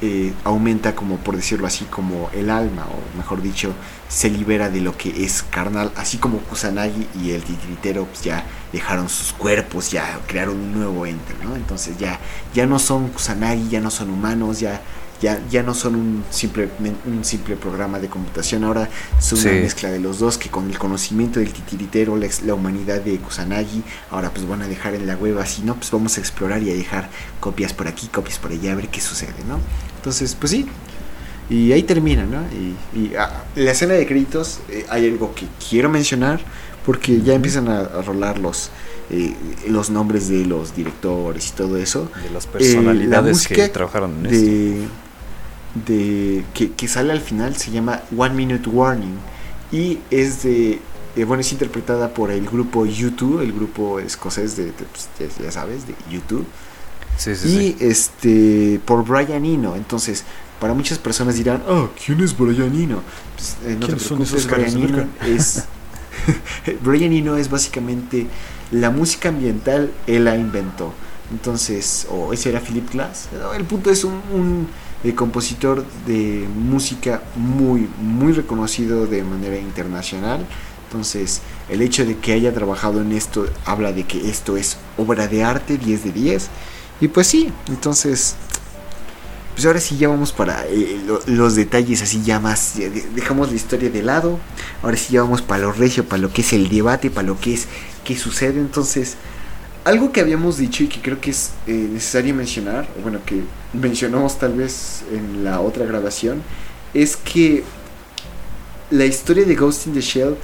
eh, aumenta como por decirlo así como el alma o mejor dicho se libera de lo que es carnal así como Kusanagi y el titiritero pues ya dejaron sus cuerpos ya crearon un nuevo ente ¿no? entonces ya ya no son Kusanagi ya no son humanos ya ya, ya no son un simple, un simple programa de computación, ahora son una mezcla de los dos que con el conocimiento del titiritero, la, la, humanidad de Kusanagi, ahora pues van a dejar en la web así, ¿no? Pues vamos a explorar y a dejar copias por aquí, copias por allá, a ver qué sucede, ¿no? Entonces, pues sí, y ahí termina, ¿no? Y, ah, la escena de créditos eh, hay algo que quiero mencionar porque ya empiezan a, rolar los, eh, los nombres de los directores y todo eso. De las personalidades eh, que trabajaron en de, de que, sale al final se llama One Minute Warning. Y es de eh, bueno es interpretada por el grupo YouTube el grupo escocés de, pues, ya, sabes de YouTube. Y este por Brian Eno. Entonces para muchas personas dirán oh quién es Brian Eno pues, eh, no te preocupes Brian Eno es Brian Eno es básicamente la música ambiental, él la inventó. Entonces, o ese era Philip Glass. El punto es un, compositor de música muy, muy reconocido de manera internacional. Entonces, el hecho de que haya trabajado en esto habla de que esto es obra de arte, 10 de 10. Y pues sí, entonces, pues ahora sí ya vamos para eh, los detalles así ya más, dejamos la historia de lado, ahora sí ya vamos para lo regio, para lo que es el debate, para lo que es qué sucede. Entonces, algo que habíamos dicho y que creo que es eh, necesario mencionar, o bueno, que mencionamos tal vez en la otra grabación, es que la historia de Ghost in the Shell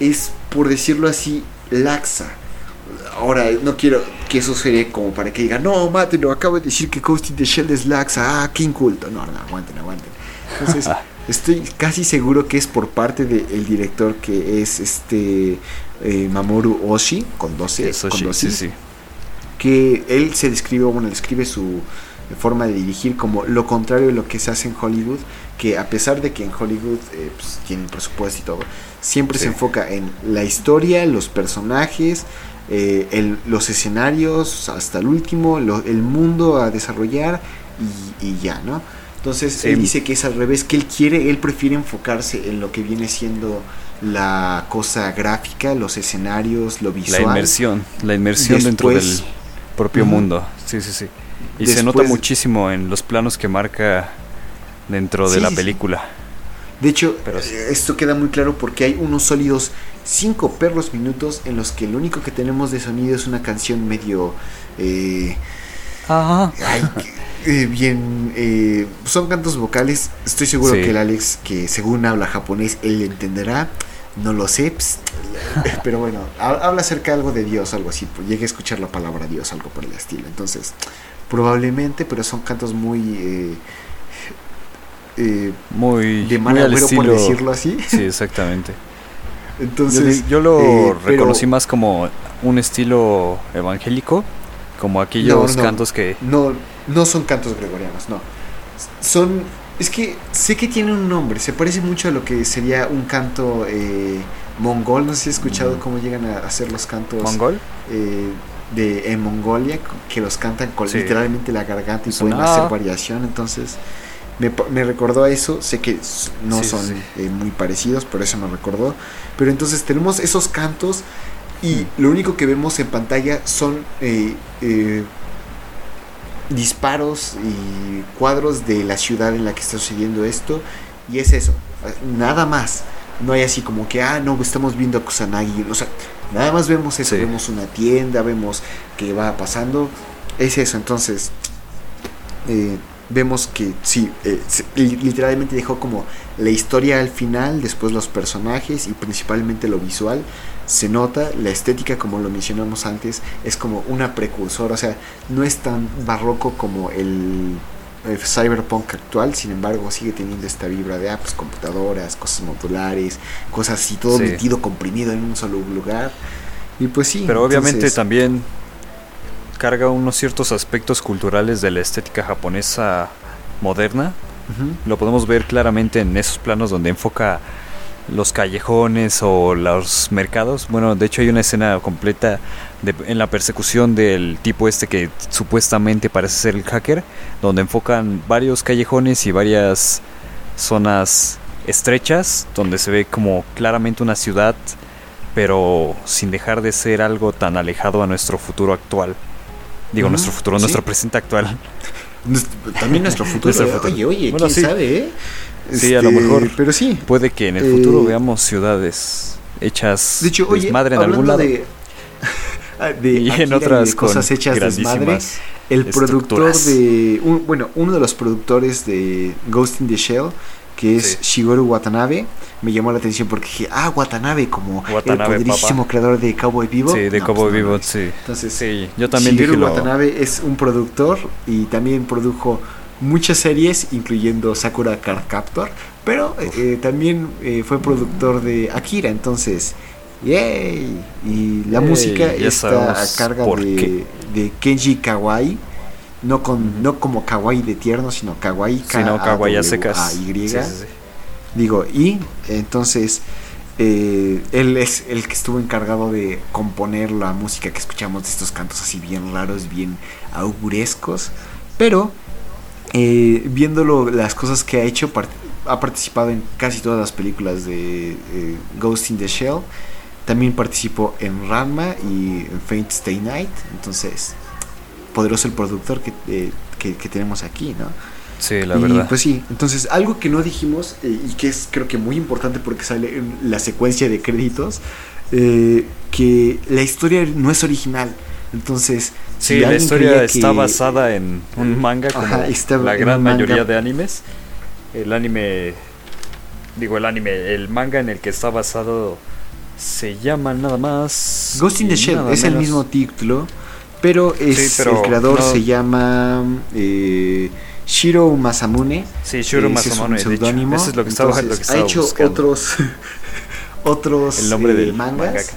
es, por decirlo así, laxa. Ahora, no quiero que eso sea como para que digan, no, lo acabo de decir que Ghost in the Shell es laxa, ah, qué inculto. No, no, aguanten, aguanten. Entonces, estoy casi seguro que es por parte del director que es este eh, Mamoru Oshii, con 12, con sí, sí. que él se describe, bueno, describe su forma de dirigir como lo contrario de lo que se hace en Hollywood, que a pesar de que en Hollywood eh, pues, tienen presupuesto y todo, siempre se enfoca en la historia, los personajes, eh, los escenarios hasta el último, el mundo a desarrollar y, ya, ¿no? Entonces él dice que es al revés, que él quiere, él prefiere enfocarse en lo que viene siendo la cosa gráfica, los escenarios, lo visual. La inmersión, la inmersión dentro del propio mundo. Sí, sí, sí. Y se nota muchísimo en los planos que marca dentro de la película. De hecho, esto queda muy claro porque hay unos sólidos cinco perros minutos en los que lo único que tenemos de sonido es una canción medio... Eh, Ajá. Eh, bien, eh, son cantos vocales. Estoy seguro que el Alex, que según habla japonés, él entenderá. No lo sé, pero bueno, habla acerca de algo de Dios, algo así. Pues, llegué a escuchar la palabra Dios, algo por el estilo. Entonces, probablemente, pero son cantos muy. Eh, eh muy de mal agüero, por decirlo así. Sí, exactamente. Entonces, yo, lo eh, reconocí más como un estilo evangélico, como aquellos cantos que. No, no son cantos gregorianos, no. Son es que sé que tiene un nombre, se parece mucho a lo que sería un canto eh, mongol. No sé si has escuchado mm. cómo llegan a hacer los cantos. ¿Mongol? Eh, de, en Mongolia, que los cantan con literalmente la garganta y pueden hacer variación. Entonces, me, recordó a eso. Sé que no son eh, muy parecidos, pero eso me recordó. Pero entonces tenemos esos cantos y mm. lo único que vemos en pantalla son disparos y cuadros de la ciudad en la que está sucediendo esto. Y es eso, nada más. No hay así como que, ah, no, estamos viendo a Kusanagi. O sea, nada más vemos eso. Vemos una tienda, vemos que va pasando. Es eso, entonces. Eh, vemos que sí, eh, literalmente dejó como la historia al final, después los personajes y principalmente lo visual se nota, la estética como lo mencionamos antes es como una precursora, o sea, no es tan barroco como el, cyberpunk actual, sin embargo sigue teniendo esta vibra de ah, pues, computadoras, cosas modulares, cosas así, todo metido, comprimido en un solo lugar. Y pues sí. Pero obviamente también carga unos ciertos aspectos culturales de la estética japonesa moderna. Lo podemos ver claramente en esos planos donde enfoca los callejones o los mercados. Bueno, de hecho hay una escena completa en la persecución del tipo este que supuestamente parece ser el hacker, donde enfocan varios callejones y varias zonas estrechas, donde se ve como claramente una ciudad, pero sin dejar de ser algo tan alejado a nuestro futuro actual. Digo, nuestro futuro, nuestro presente actual. También nuestro futuro. Oye, oye, quién sabe, ¿eh? Sí, a lo este, mejor. Pero sí. Puede que en el futuro eh, veamos ciudades hechas de hecho, oye, madre en algún lado. De, de y en otras cosas hechas desmadre. El productor de. bueno, uno de los productores de Ghost in the Shell, que es Shigeru Watanabe, me llamó la atención porque dije, ah, Watanabe, como Watanabe, el poderísimo creador de Cowboy Vivo. Sí, de Cowboy pues Vivo, sí. Entonces, sí, yo también Shigeru Watanabe es un productor y también produjo muchas series, incluyendo Sakura Card Captor, pero eh, también eh, fue productor de Akira, entonces, ¡yay! Y la música está a carga de, de, Kenji Kawai, no, con, no como Kawaii de tierno, sino Kawaii, K -A -W -A -Y. Digo, y entonces eh, él es el que estuvo encargado de componer la música que escuchamos de estos cantos así bien raros, bien augurescos. Pero eh, viéndolo, las cosas que ha hecho, ha participado en casi todas las películas de eh, Ghost in the Shell. También participó en Ranma y en Faint Stay Night. Entonces, poderoso el productor que, que tenemos aquí, ¿no? Sí, la verdad. Pues sí, entonces algo que no dijimos eh, y que es creo que muy importante porque sale en la secuencia de créditos, eh, que la historia no es original. Entonces, sí, la historia está basada en un manga como la gran mayoría de animes. El anime, digo el anime, el manga en el que está basado se llama nada más Ghost in the Shell, es el mismo título, pero es el creador se llama eh, Shiro Masamune. Sí, Shiro Masamune, es seudónimo. Eso es lo que estaba, lo que estaba Ha hecho otros, otros El nombre eh, del mangas.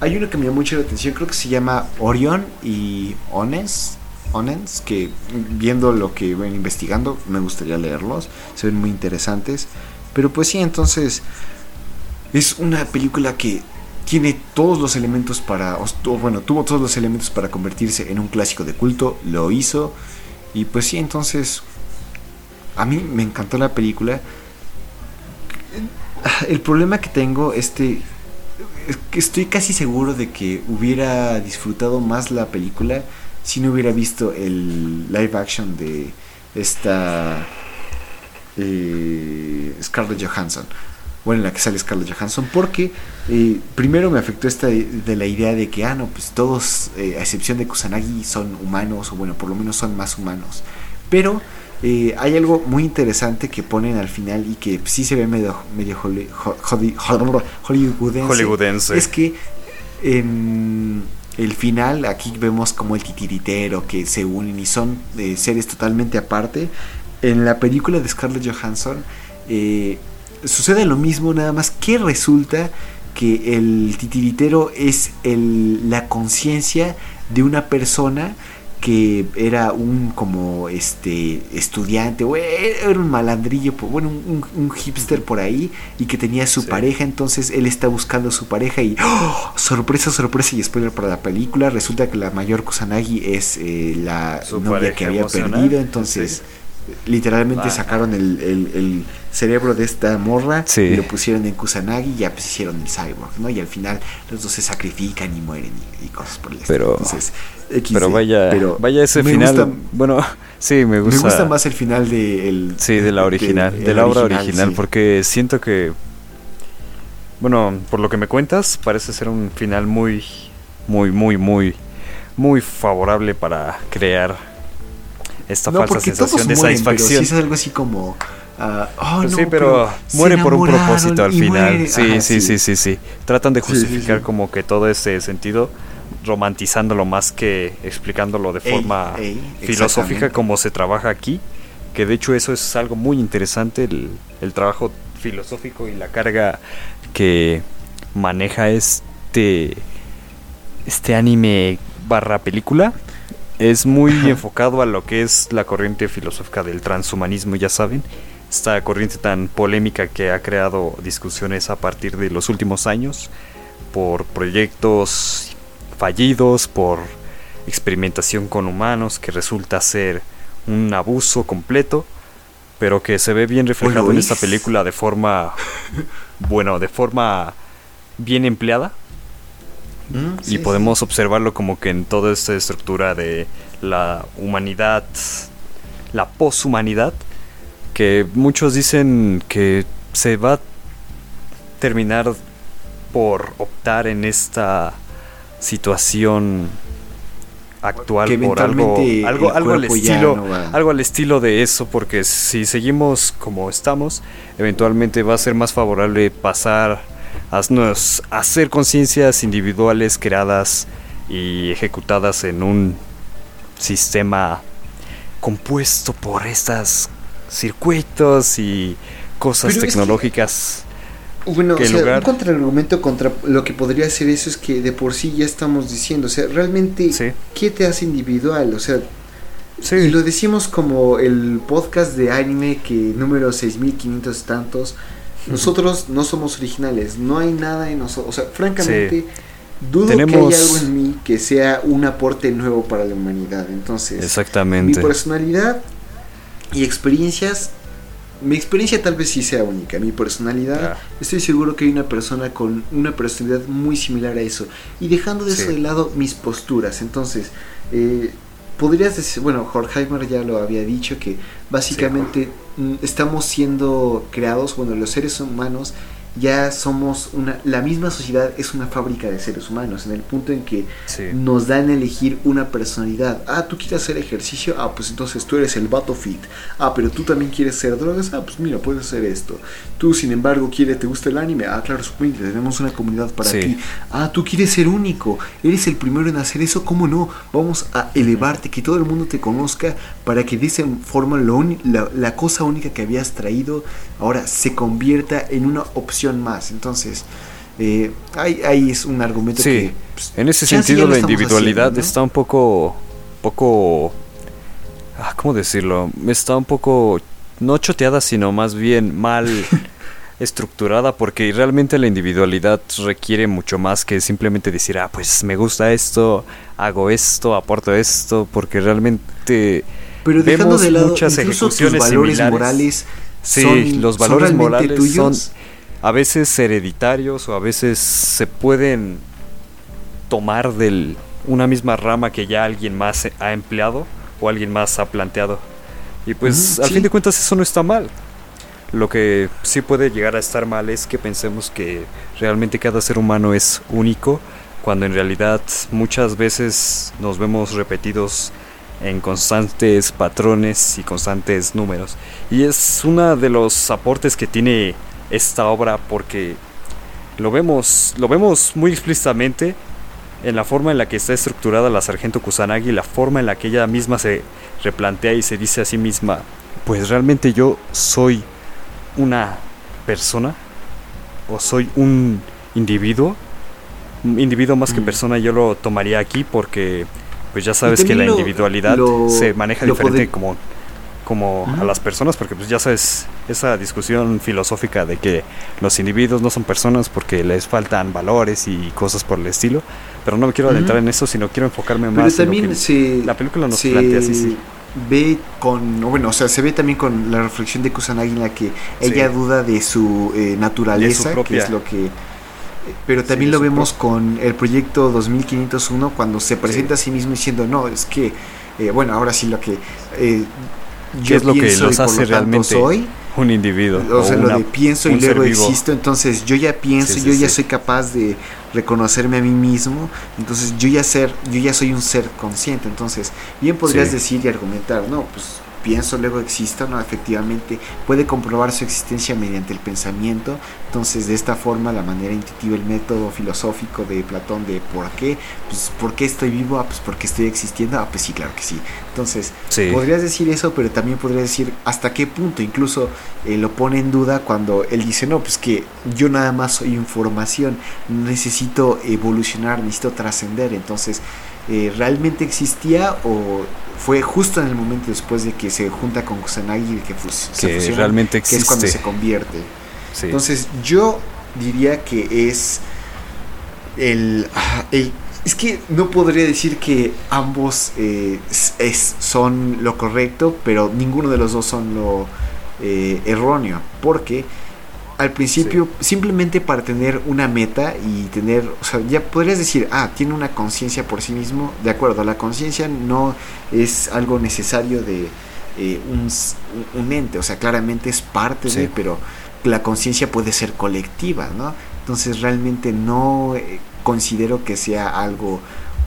Hay uno que me llamó mucho la atención, creo que se llama Orion y Ones. Onens, que viendo lo que ven investigando, me gustaría leerlos. Se ven muy interesantes. Pero pues sí, entonces es una película que tiene todos los elementos para, bueno, tuvo todos los elementos para convertirse en un clásico de culto, lo hizo. Y pues sí, entonces a mí me encantó la película. El problema que tengo este estoy casi seguro de que hubiera disfrutado más la película si no hubiera visto el live action de esta eh, Scarlett Johansson bueno, en la que sale Scarlett Johansson, porque eh, primero me afectó esta de, la idea de que, ah, no, pues todos, eh, a excepción de Kusanagi, son humanos, o bueno, por lo menos son más humanos. Pero eh, hay algo muy interesante que ponen al final y que sí se ve medio, medio hollywoodense, Es que en el final, aquí vemos como el titiritero que se unen y son seres totalmente aparte. En la película de Scarlett Johansson, eh, sucede lo mismo, nada más que resulta que el titiritero es el, la conciencia de una persona que era un como este estudiante o era un malandrillo bueno un, hipster por ahí y que tenía su pareja entonces él está buscando a su pareja y ¡oh! sorpresa sorpresa y spoiler para la película resulta que la mayor Kusanagi es eh, la novia que había perdido entonces literalmente sacaron el, cerebro de esta morra y lo pusieron en Kusanagi y ya pues hicieron el cyborg, ¿no? Y al final los dos se sacrifican y mueren y, cosas por el estilo. Entonces, pero vaya, vaya ese final. bueno, sí, me gusta. Me gusta más el final de el, Sí, de la original, de, la obra original, porque siento que bueno, por lo que me cuentas, parece ser un final muy muy muy muy muy favorable para crear esta falsa sensación de satisfacción. es algo así como. Uh, sí, pero, muere por un propósito al final. Sí, sí, sí, sí, sí, Tratan de justificar como que todo ese sentido romantizándolo más que explicándolo de forma filosófica como se trabaja aquí. Que de hecho eso es algo muy interesante, el, el trabajo filosófico y la carga que maneja este este anime barra película es muy enfocado a lo que es la corriente filosófica del transhumanismo, ya saben. Esta corriente tan polémica que ha creado discusiones a partir de los últimos años por proyectos fallidos, por experimentación con humanos que resulta ser un abuso completo, pero que se ve bien reflejado en esta película de forma, bueno, de forma bien empleada. Mm, y podemos observarlo como que en toda esta estructura de la humanidad, la poshumanidad, que muchos dicen que se va a terminar por optar en esta situación actual por algo algo, algo al estilo algo al estilo de eso porque si seguimos como estamos eventualmente va a ser más favorable pasar haznos hacer conciencias individuales creadas y ejecutadas en un sistema compuesto por estos circuitos y cosas tecnológicas. bueno, o sea, un contraargumento contra lo que podría ser eso es que de por sí ya estamos diciendo, o sea, realmente, ¿qué te hace individual? O sea, y lo decimos como el podcast de anime que número 6500 tantos, nosotros no somos originales, no hay nada en nosotros, o sea, francamente... Dudo que haya algo en mí que sea un aporte nuevo para la humanidad. Entonces, Exactamente. mi personalidad y experiencias mi experiencia tal vez sí sea única. Mi personalidad, estoy seguro que hay una persona con una personalidad muy similar a eso. Y dejando de eso de lado mis posturas. Entonces, eh, podrías decir, bueno, Horkheimer ya lo había dicho, que básicamente mm, estamos siendo creados, bueno, los seres humanos ya somos una la misma sociedad es una fábrica de seres humanos en el punto en que nos dan a elegir una personalidad. Ah tú quieres hacer ejercicio ah pues entonces tú eres el vato fit. Ah pero tú también quieres hacer drogas. Ah pues mira puedes hacer esto. Tú sin embargo quieres te gusta el anime ah claro supongo tenemos una comunidad para ti. Ah tú quieres ser único. Eres el primero en hacer eso cómo no vamos a elevarte que todo el mundo te conozca para que de esa forma la, la cosa única que habías traído ahora se convierta en una opción más. Entonces, eh, ahí, es un argumento que... Pues, en ese sentido la individualidad está un poco... poco... Ah, ¿Cómo decirlo? Está un poco... No choteada, sino más bien mal... estructurada porque realmente la individualidad requiere mucho más que simplemente decir, ah, pues me gusta esto, hago esto, aporto esto, porque realmente Pero vemos de lado, muchas ejecuciones valores morales Sí, los valores morales son a veces hereditarios o a veces se pueden tomar de una misma rama que ya alguien más ha empleado o alguien más ha planteado. Y pues al fin de cuentas eso no está mal. Lo que sí puede llegar a estar mal es que pensemos que realmente cada ser humano es único, cuando en realidad muchas veces nos vemos repetidos en constantes patrones y constantes números. Y es uno de los aportes que tiene esta obra porque lo vemos, lo vemos muy explícitamente en la forma en la que está estructurada la sargento Kusanagi, la forma en la que ella misma se replantea y se dice a sí misma, pues realmente yo soy una persona o soy un individuo, un individuo más que mm. persona yo lo tomaría aquí porque pues ya sabes que la individualidad se maneja diferente como como a las personas, porque pues ya sabes, esa discusión filosófica de que los individuos no son personas porque les faltan valores y cosas por el estilo, pero no me quiero adentrar en eso, sino quiero enfocarme más también en lo que la película nos plantea así, sí. Ve con, bueno, o sea, se ve también con la reflexión de Kusanagi en la que ella duda de su eh, naturaleza, que es lo que pero también lo vemos con el proyecto 2501 cuando se presenta a sí. mismo diciendo, no, es que, eh, bueno, ahora sí lo que eh, yo es lo que los hace realmente soy un individuo. O, sea, lo de pienso y luego existo, entonces yo ya pienso, yo ya soy capaz de reconocerme a mí mismo, entonces yo ya ser, yo ya soy un ser consciente, entonces bien podrías decir y argumentar, no, pues pienso luego exista, no, efectivamente puede comprobar su existencia mediante el pensamiento, entonces de esta forma la manera intuitiva, el método filosófico de Platón de por qué, pues por qué estoy vivo, ah, pues porque estoy existiendo, ah, pues sí, claro que sí, entonces podrías decir eso, pero también podrías decir hasta qué punto, incluso eh, lo pone en duda cuando él dice, no, pues que yo nada más soy información, necesito evolucionar, necesito trascender, entonces eh, realmente existía o fue justo en el momento después de que se junta con Kusanagi que, que realmente existe. que es cuando se convierte. Entonces yo diría que es el, es que no podría decir que ambos eh, es, son lo correcto, pero ninguno de los dos son lo eh, erróneo, porque al principio simplemente para tener una meta y tener, o sea, ya podrías decir, ah, tiene una conciencia por sí mismo, de acuerdo, la conciencia no es algo necesario de eh, un, ente, o sea, claramente es parte de, pero la conciencia puede ser colectiva, ¿no? Entonces realmente no eh, considero que sea algo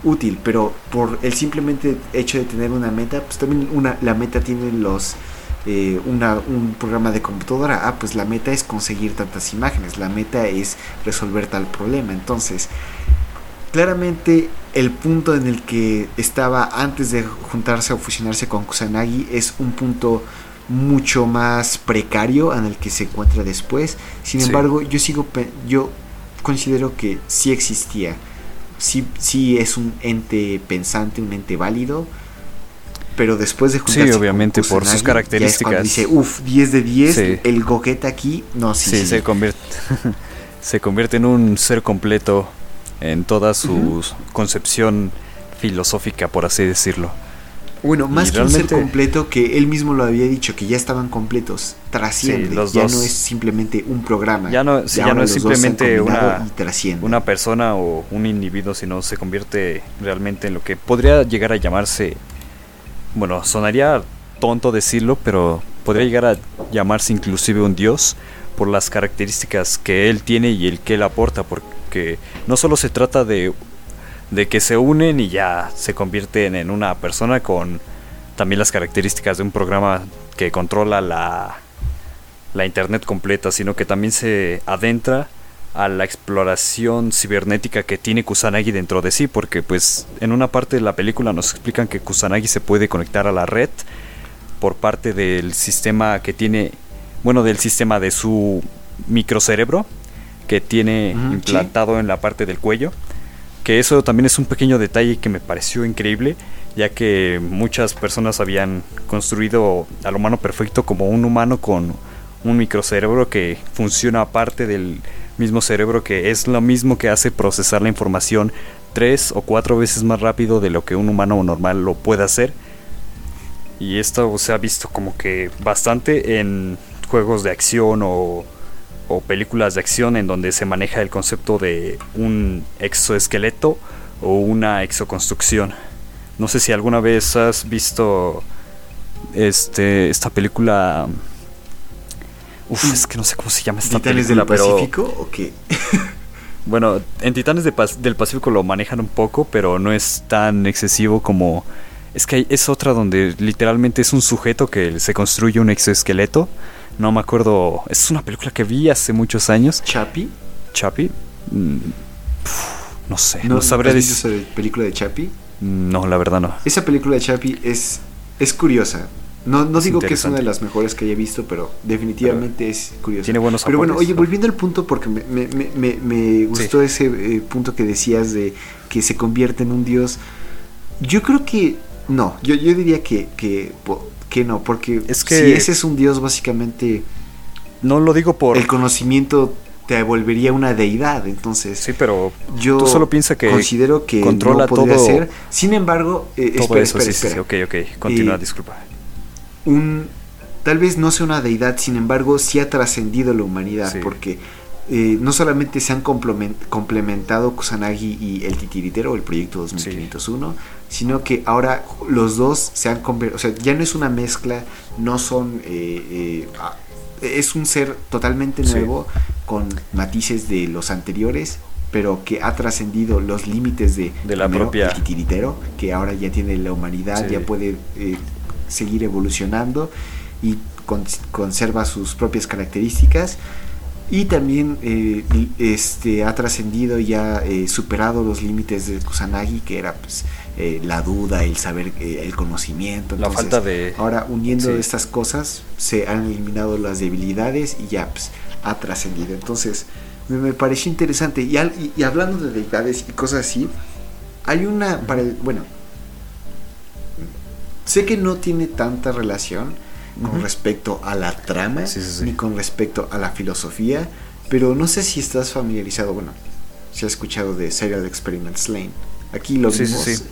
útil, pero por el simplemente hecho de tener una meta, pues también una, la meta tiene los eh, un programa de computadora, ah, pues la meta es conseguir tantas imágenes, la meta es resolver tal problema. Entonces, claramente el punto en el que estaba antes de juntarse o fusionarse con Kusanagi es un punto mucho más precario en el que se encuentra después. Sin embargo, yo sigo yo considero que sí existía. Sí, sí es un ente pensante, un ente válido pero después de juntarse Sí, obviamente, por sus características. dice, uff, 10 de 10, el Gogeta aquí, no, sí, sí, se convierte se convierte en un ser completo en toda su concepción filosófica, por así decirlo. Bueno, más que un ser completo, que él mismo lo había dicho, que ya estaban completos, trasciende. ya no es simplemente un programa. Ya no, ya no es simplemente una, una persona o un individuo, sino se convierte realmente en lo que podría llegar a llamarse. Bueno, sonaría tonto decirlo, pero podría llegar a llamarse inclusive un dios por las características que él tiene y el que él aporta, porque no solo se trata de de que se unen y ya se convierten en una persona con también las características de un programa que controla la, la internet completa, sino que también se adentra a la exploración cibernética que tiene Kusanagi dentro de sí, porque pues en una parte de la película nos explican que Kusanagi se puede conectar a la red por parte del sistema que tiene, bueno, del sistema de su microcerebro que tiene implantado en la parte del cuello que eso también es un pequeño detalle que me pareció increíble, ya que muchas personas habían construido al humano perfecto como un humano con un microcerebro que funciona aparte del mismo cerebro, que es lo mismo que hace procesar la información tres o cuatro veces más rápido de lo que un humano normal lo puede hacer. Y esto se ha visto como que bastante en juegos de acción o o películas de acción en donde se maneja el concepto de un exoesqueleto o una exoconstrucción. No sé si alguna vez has visto este esta película Uf, es que no sé cómo se llama esta ¿Titanes película, del Pacífico o qué? bueno, en Titanes del Pacífico lo manejan un poco, pero no es tan excesivo como es que es otra donde literalmente es un sujeto que se construye un exoesqueleto no me acuerdo. Es una película que vi hace muchos años. ¿Chapi? ¿Chapi? Mm, no sé. ¿No, ¿no la película de Chapi? No, la verdad no. Esa película de Chapi es, es curiosa. No, no digo que es una de las mejores que haya visto, pero definitivamente es curiosa. Tiene buenos Pero bueno, oye, volviendo al punto, porque me, me, me, me gustó ese eh, punto que decías de que se convierte en un dios. Yo creo que no, yo, yo diría que, que que no? Porque es que si ese es un dios, básicamente. No lo digo por. El conocimiento te volvería una deidad, entonces. Sí, pero yo tú solo piensa que considero que controla no todo. Ser. Sin embargo, eh, todo eso, sí, sí, ok, ok, continúa, disculpa. Un tal vez no sea una deidad, sin embargo, sí ha trascendido la humanidad, porque eh, no solamente se han complementado Kusanagi y el Titiritero, el proyecto 2501, sino que ahora los dos se han convertido, o sea, ya no es una mezcla, no son, eh, eh, es un ser totalmente nuevo con matices de los anteriores, pero que ha trascendido los límites de, la propia el titiritero, que ahora ya tiene la humanidad, ya puede seguir evolucionando y conserva sus propias características y también eh, este, ha trascendido y ha eh, superado los límites de Kusanagi, que era pues, eh, la duda, el saber, el conocimiento. la falta de... Ahora, uniendo estas cosas, se han eliminado las debilidades y ya pues, ha trascendido. Entonces, me, me, pareció interesante. Y, y, hablando de debilidades y cosas así, hay una... Para el, bueno, sé que no tiene tanta relación con respecto a la trama ni con respecto a la filosofía, pero no sé si estás familiarizado, bueno, si has escuchado de Serial Experiments Lane. Aquí lo vimos,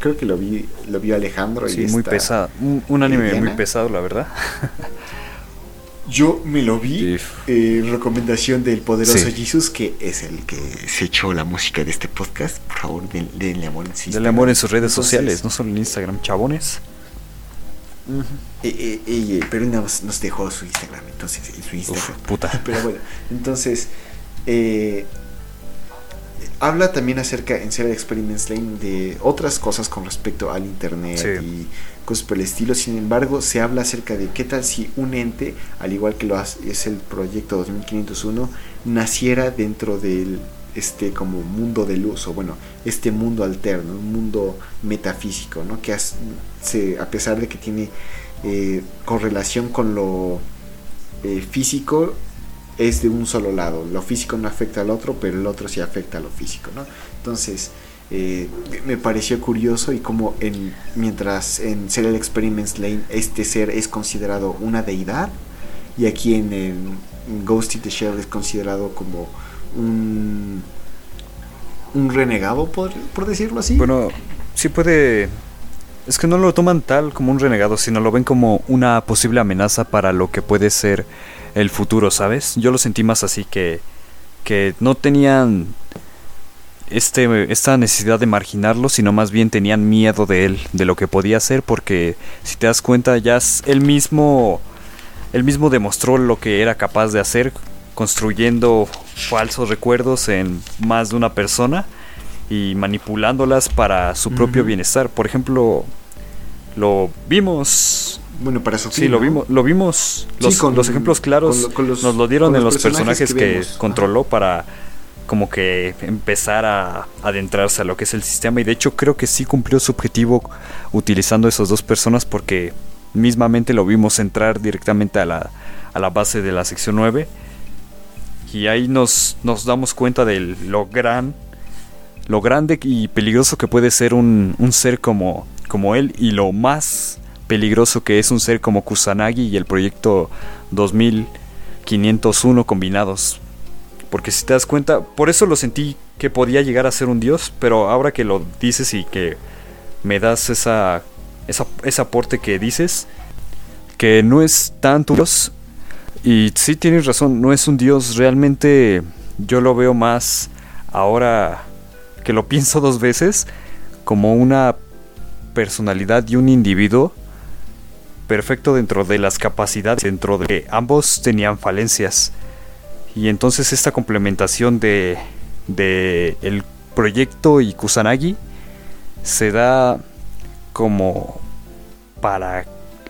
creo que lo vi lo vio Alejandro y muy pesado, un, anime muy pesado, la verdad. Yo me lo vi, eh, recomendación del poderoso Jesus, que es el que se echó la música de este podcast. Por favor, denle amor en Denle amor en sus redes sociales, no solo en Instagram, chabones. Eh, eh, pero nos, nos, dejó su Instagram, entonces, su Instagram. puta. Pero bueno, entonces, eh, habla también acerca en Serial Experiments Lane de otras cosas con respecto al internet y cosas por el estilo. Sin embargo, se habla acerca de qué tal si un ente, al igual que lo hace, es el proyecto 2501, naciera dentro del este como mundo de luz o bueno este mundo alterno un mundo metafísico no que a pesar de que tiene eh, correlación con lo eh, físico es de un solo lado. Lo físico no afecta al otro pero el otro sí afecta a lo físico no entonces eh, me pareció curioso y como en, mientras en Serial Experiments Lane este ser es considerado una deidad y aquí en, Ghost in the Shell es considerado como un, un renegado, por, por decirlo así. Bueno, sí puede... Es que no lo toman tal como un renegado, sino lo ven como una posible amenaza para lo que puede ser el futuro, ¿sabes? Yo lo sentí más así que, que no tenían este, esta necesidad de marginarlo, sino más bien tenían miedo de él, de lo que podía hacer, porque si te das cuenta, ya él mismo, él mismo demostró lo que era capaz de hacer, construyendo falsos recuerdos en más de una persona y manipulándolas para su propio bienestar. Por ejemplo, lo vimos. Bueno, para eso Sí, lo vimos, lo vimos. Los, con, los ejemplos claros nos lo dieron en los personajes, que, controló para como que empezar a adentrarse a lo que es el sistema. Y de hecho creo que sí cumplió su objetivo utilizando esas dos personas porque mismamente lo vimos entrar directamente a la, a la base de la sección 9 y ahí nos, nos damos cuenta de lo gran lo grande y peligroso que puede ser un, un ser como, como él y lo más peligroso que es un ser como Kusanagi y el proyecto 2501 combinados. Porque si te das cuenta, por eso lo sentí que podía llegar a ser un dios, pero ahora que lo dices y que me das esa, ese aporte que dices, que no es tanto dios, y sí tienes razón, no es un dios, realmente yo lo veo más ahora que lo pienso dos veces, como una personalidad y un individuo perfecto dentro de las capacidades, dentro de que ambos tenían falencias. Y entonces esta complementación de, de el proyecto y Kusanagi se da como para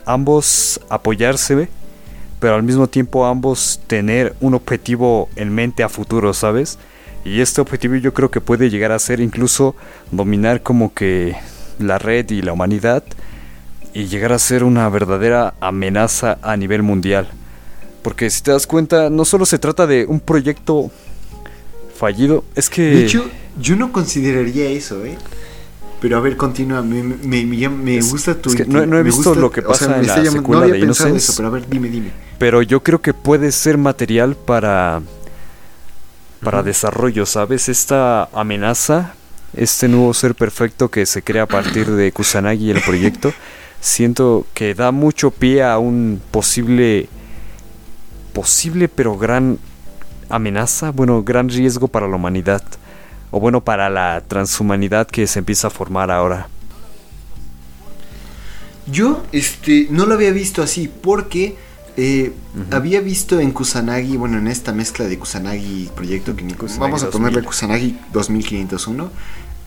ambos apoyarse, pero al mismo tiempo ambos tener un objetivo en mente a futuro, ¿sabes? Y este objetivo yo creo que puede llegar a ser incluso dominar como que la red y la humanidad y llegar a ser una verdadera amenaza a nivel mundial. Porque si te das cuenta, no solo se trata de un proyecto fallido, es que... De hecho, yo no consideraría eso, ¿eh? Pero a ver, continúa, me, me, me, gusta tu... Es que no, he visto lo que pasa en la secuela de Innocence, eso, pero a ver, dime, dime. Pero yo creo que puede ser material para... Para desarrollo, ¿sabes? Esta amenaza, este nuevo ser perfecto que se crea a partir de Kusanagi y el proyecto, siento que da mucho pie a un posible posible pero gran amenaza, bueno, gran riesgo para la humanidad, o bueno, para la transhumanidad que se empieza a formar ahora. Yo este, no lo había visto así porque eh, había visto en Kusanagi, bueno, en esta mezcla de Kusanagi proyecto, que vamos a ponerle Kusanagi 2501,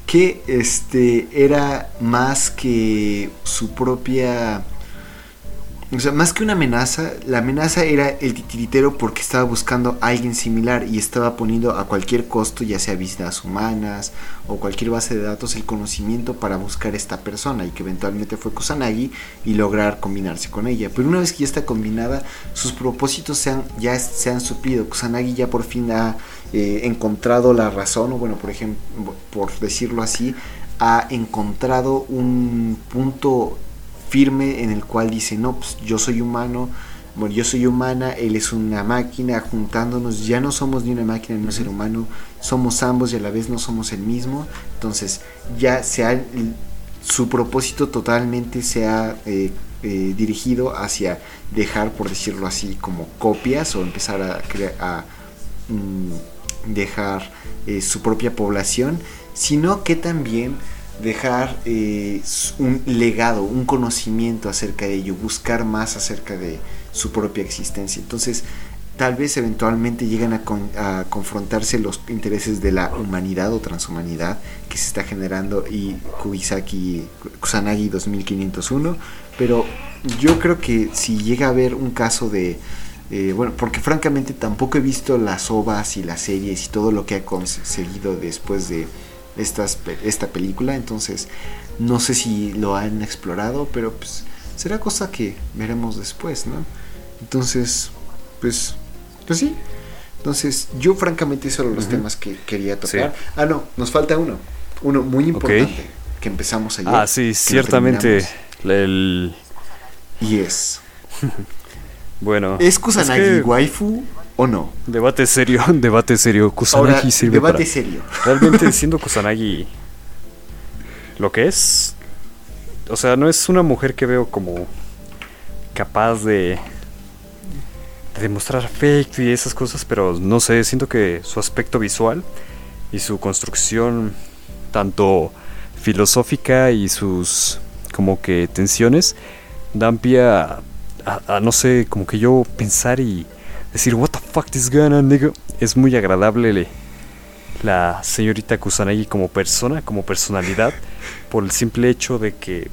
que este, era más que su propia o sea, más que una amenaza, la amenaza era el titiritero porque estaba buscando a alguien similar y estaba poniendo a cualquier costo, ya sea vidas humanas o cualquier base de datos, el conocimiento para buscar esta persona y que eventualmente fue Kusanagi y lograr combinarse con ella. Pero una vez que ya está combinada, sus propósitos se han, ya se han suplido. Kusanagi ya por fin ha eh, encontrado la razón, o bueno, por ejemplo, por decirlo así, ha encontrado un punto firme en el cual dice, no, pues yo soy humano, bueno, yo soy humana, él es una máquina, juntándonos, ya no somos ni una máquina ni un ser humano, somos ambos y a la vez no somos el mismo, entonces ya se ha, su propósito totalmente se ha eh, eh, dirigido hacia dejar, por decirlo así, como copias o empezar a, a mm, dejar eh, su propia población, sino que también dejar eh, un legado, un conocimiento acerca de ello, buscar más acerca de su propia existencia. Entonces, tal vez eventualmente lleguen a, confrontarse los intereses de la humanidad o transhumanidad que se está generando y Kubisaki, Kusanagi 2501, pero yo creo que si llega a haber un caso de eh, bueno, porque francamente tampoco he visto las ovas y las series y todo lo que ha conseguido después de esta película, entonces no sé si lo han explorado, pero pues será cosa que veremos después, ¿no? Entonces, pues, pues sí. Entonces, yo francamente son los temas que quería tocar. Ah, no, nos falta uno. uno muy importante que empezamos ayer. Ah, sí, ciertamente. El... Y es. bueno. ¿Es Kusanagi waifu o no? Debate serio, debate serio. Kusanagi sirve debate serio. Realmente siendo Kusanagi lo que es. O sea, no es una mujer que veo como capaz de demostrar afecto y esas cosas, pero no sé, siento que su aspecto visual y su construcción tanto filosófica y sus como que tensiones dan pie a, no sé, como que yo pensar y decir what the fuck this gonna nigga es muy agradable la señorita Kusanagi como persona, como personalidad por el simple hecho de que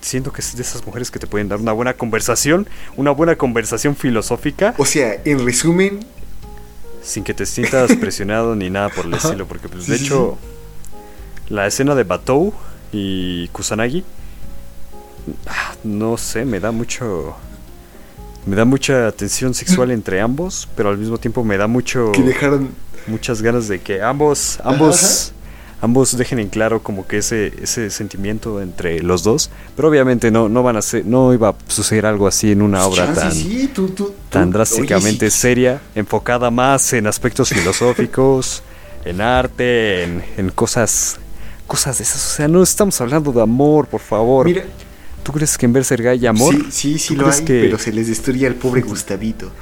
siento que es de esas mujeres que te pueden dar una buena conversación, una buena conversación filosófica. O sea, en resumen... Sin que te sientas presionado ni nada por el estilo, porque pues de hecho la escena de Batou y Kusanagi, ah, no sé, me da mucho... Me da mucha tensión sexual entre ambos, pero al mismo tiempo me da mucho... Que dejaron... Muchas ganas de que ambos... Ambos ambos dejen en claro como que ese, ese sentimiento entre los dos, pero obviamente no, no van a ser, no iba a suceder algo así en una obra tan, tan drásticamente seria, enfocada más en aspectos filosóficos, en arte, en, cosas, cosas de esas. O sea, no estamos hablando de amor, por favor. Mira, ¿Tú crees que en Berserk hay amor? Sí, sí, sí lo hay, pero se les destruye al pobre Gustavito.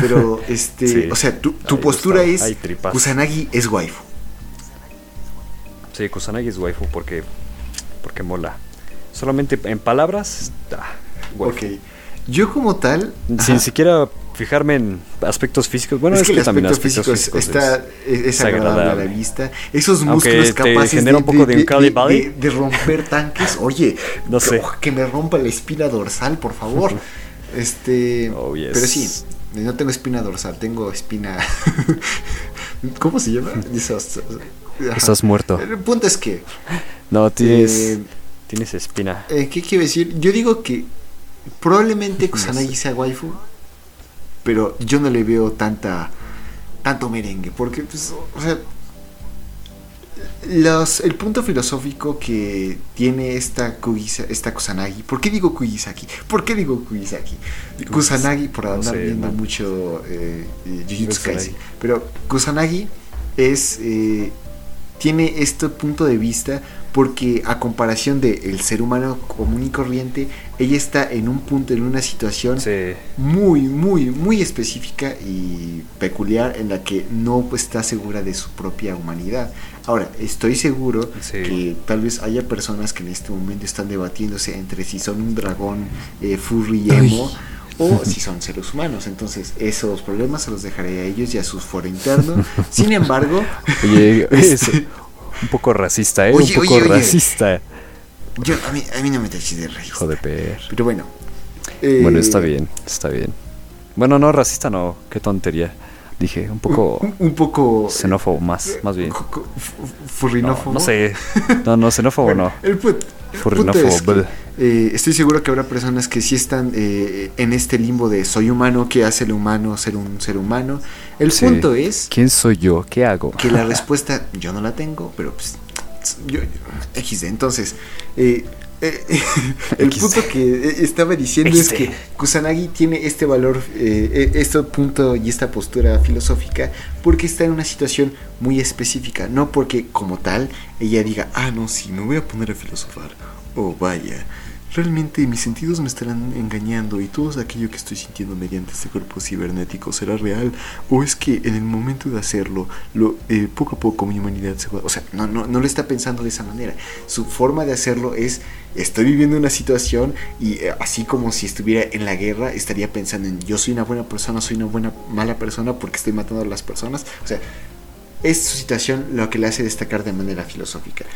Pero, este, o sea, tu, tu postura es, Kusanagi es waifu. Sí, Kusanagi es waifu porque, porque mola. Solamente en palabras, ah, Ok. Yo como tal... Sin siquiera fijarme en aspectos físicos. Bueno, es, que, también aspectos físicos está, es, agradable, a la vista. Esos músculos capaces de, un poco de, de, romper tanques. Oye, no sé. que me rompa la espina dorsal, por favor. este, oh, pero sí, no tengo espina dorsal, tengo espina. ¿Cómo se llama? Estás muerto. El punto es que. No, tienes. Eh, tienes espina. Eh, ¿Qué quiero decir? Yo digo que probablemente Kusanagi sea waifu, pero yo no le veo tanta. tanto merengue, porque, pues, o sea. Los, el punto filosófico que tiene esta, Kugisa, esta Kusanagi, ¿por qué digo Kugisaki? ¿Por qué digo Kugisaki? Kusanagi, por andar viendo mucho eh, Jujutsu Kaisen, pero Kusanagi es eh, tiene este punto de vista porque a comparación del el ser humano común y corriente, ella está en un punto, en una situación muy, muy, muy específica y peculiar en la que no está segura de su propia humanidad. Ahora, estoy seguro que tal vez haya personas que en este momento están debatiéndose entre si son un dragón eh, furry emo o si son seres humanos. Entonces, esos problemas se los dejaré a ellos y a su foro interno. Sin embargo, oye, este, un poco racista, ¿eh? un poco racista. Yo, a, mí, a mí no me taches de racista. Hijo de per. Pero bueno. bueno, está eh, bien, está bien. Bueno, no, racista no, qué tontería. Dije, un poco. Un, poco. Xenófobo, más, más bien. Furrinófobo. No, sé. No, no, xenófobo no. El, put, Furrinófobo. Eh, estoy seguro que habrá personas que sí están eh, en este limbo de soy humano, ¿qué hace el humano ser un ser humano? El punto es... ¿Quién soy yo? ¿Qué hago? Que la respuesta yo no la tengo, pero pues... Yo, XD. Entonces, eh, el punto que estaba diciendo es que Kusanagi tiene este valor, este punto y esta postura filosófica porque está en una situación muy específica, no porque como tal ella diga, ah, no, sí, me voy a poner a filosofar. Oh, vaya, Realmente mis sentidos me estarán engañando y todo aquello que estoy sintiendo mediante este cuerpo cibernético será real o es que en el momento de hacerlo, lo, eh, poco a poco mi humanidad se va... O sea, no, no, no lo está pensando de esa manera. Su forma de hacerlo es, estoy viviendo una situación y eh, así como si estuviera en la guerra, estaría pensando en yo soy una buena persona, soy una buena mala persona porque estoy matando a las personas. O sea, es su situación lo que le hace destacar de manera filosófica.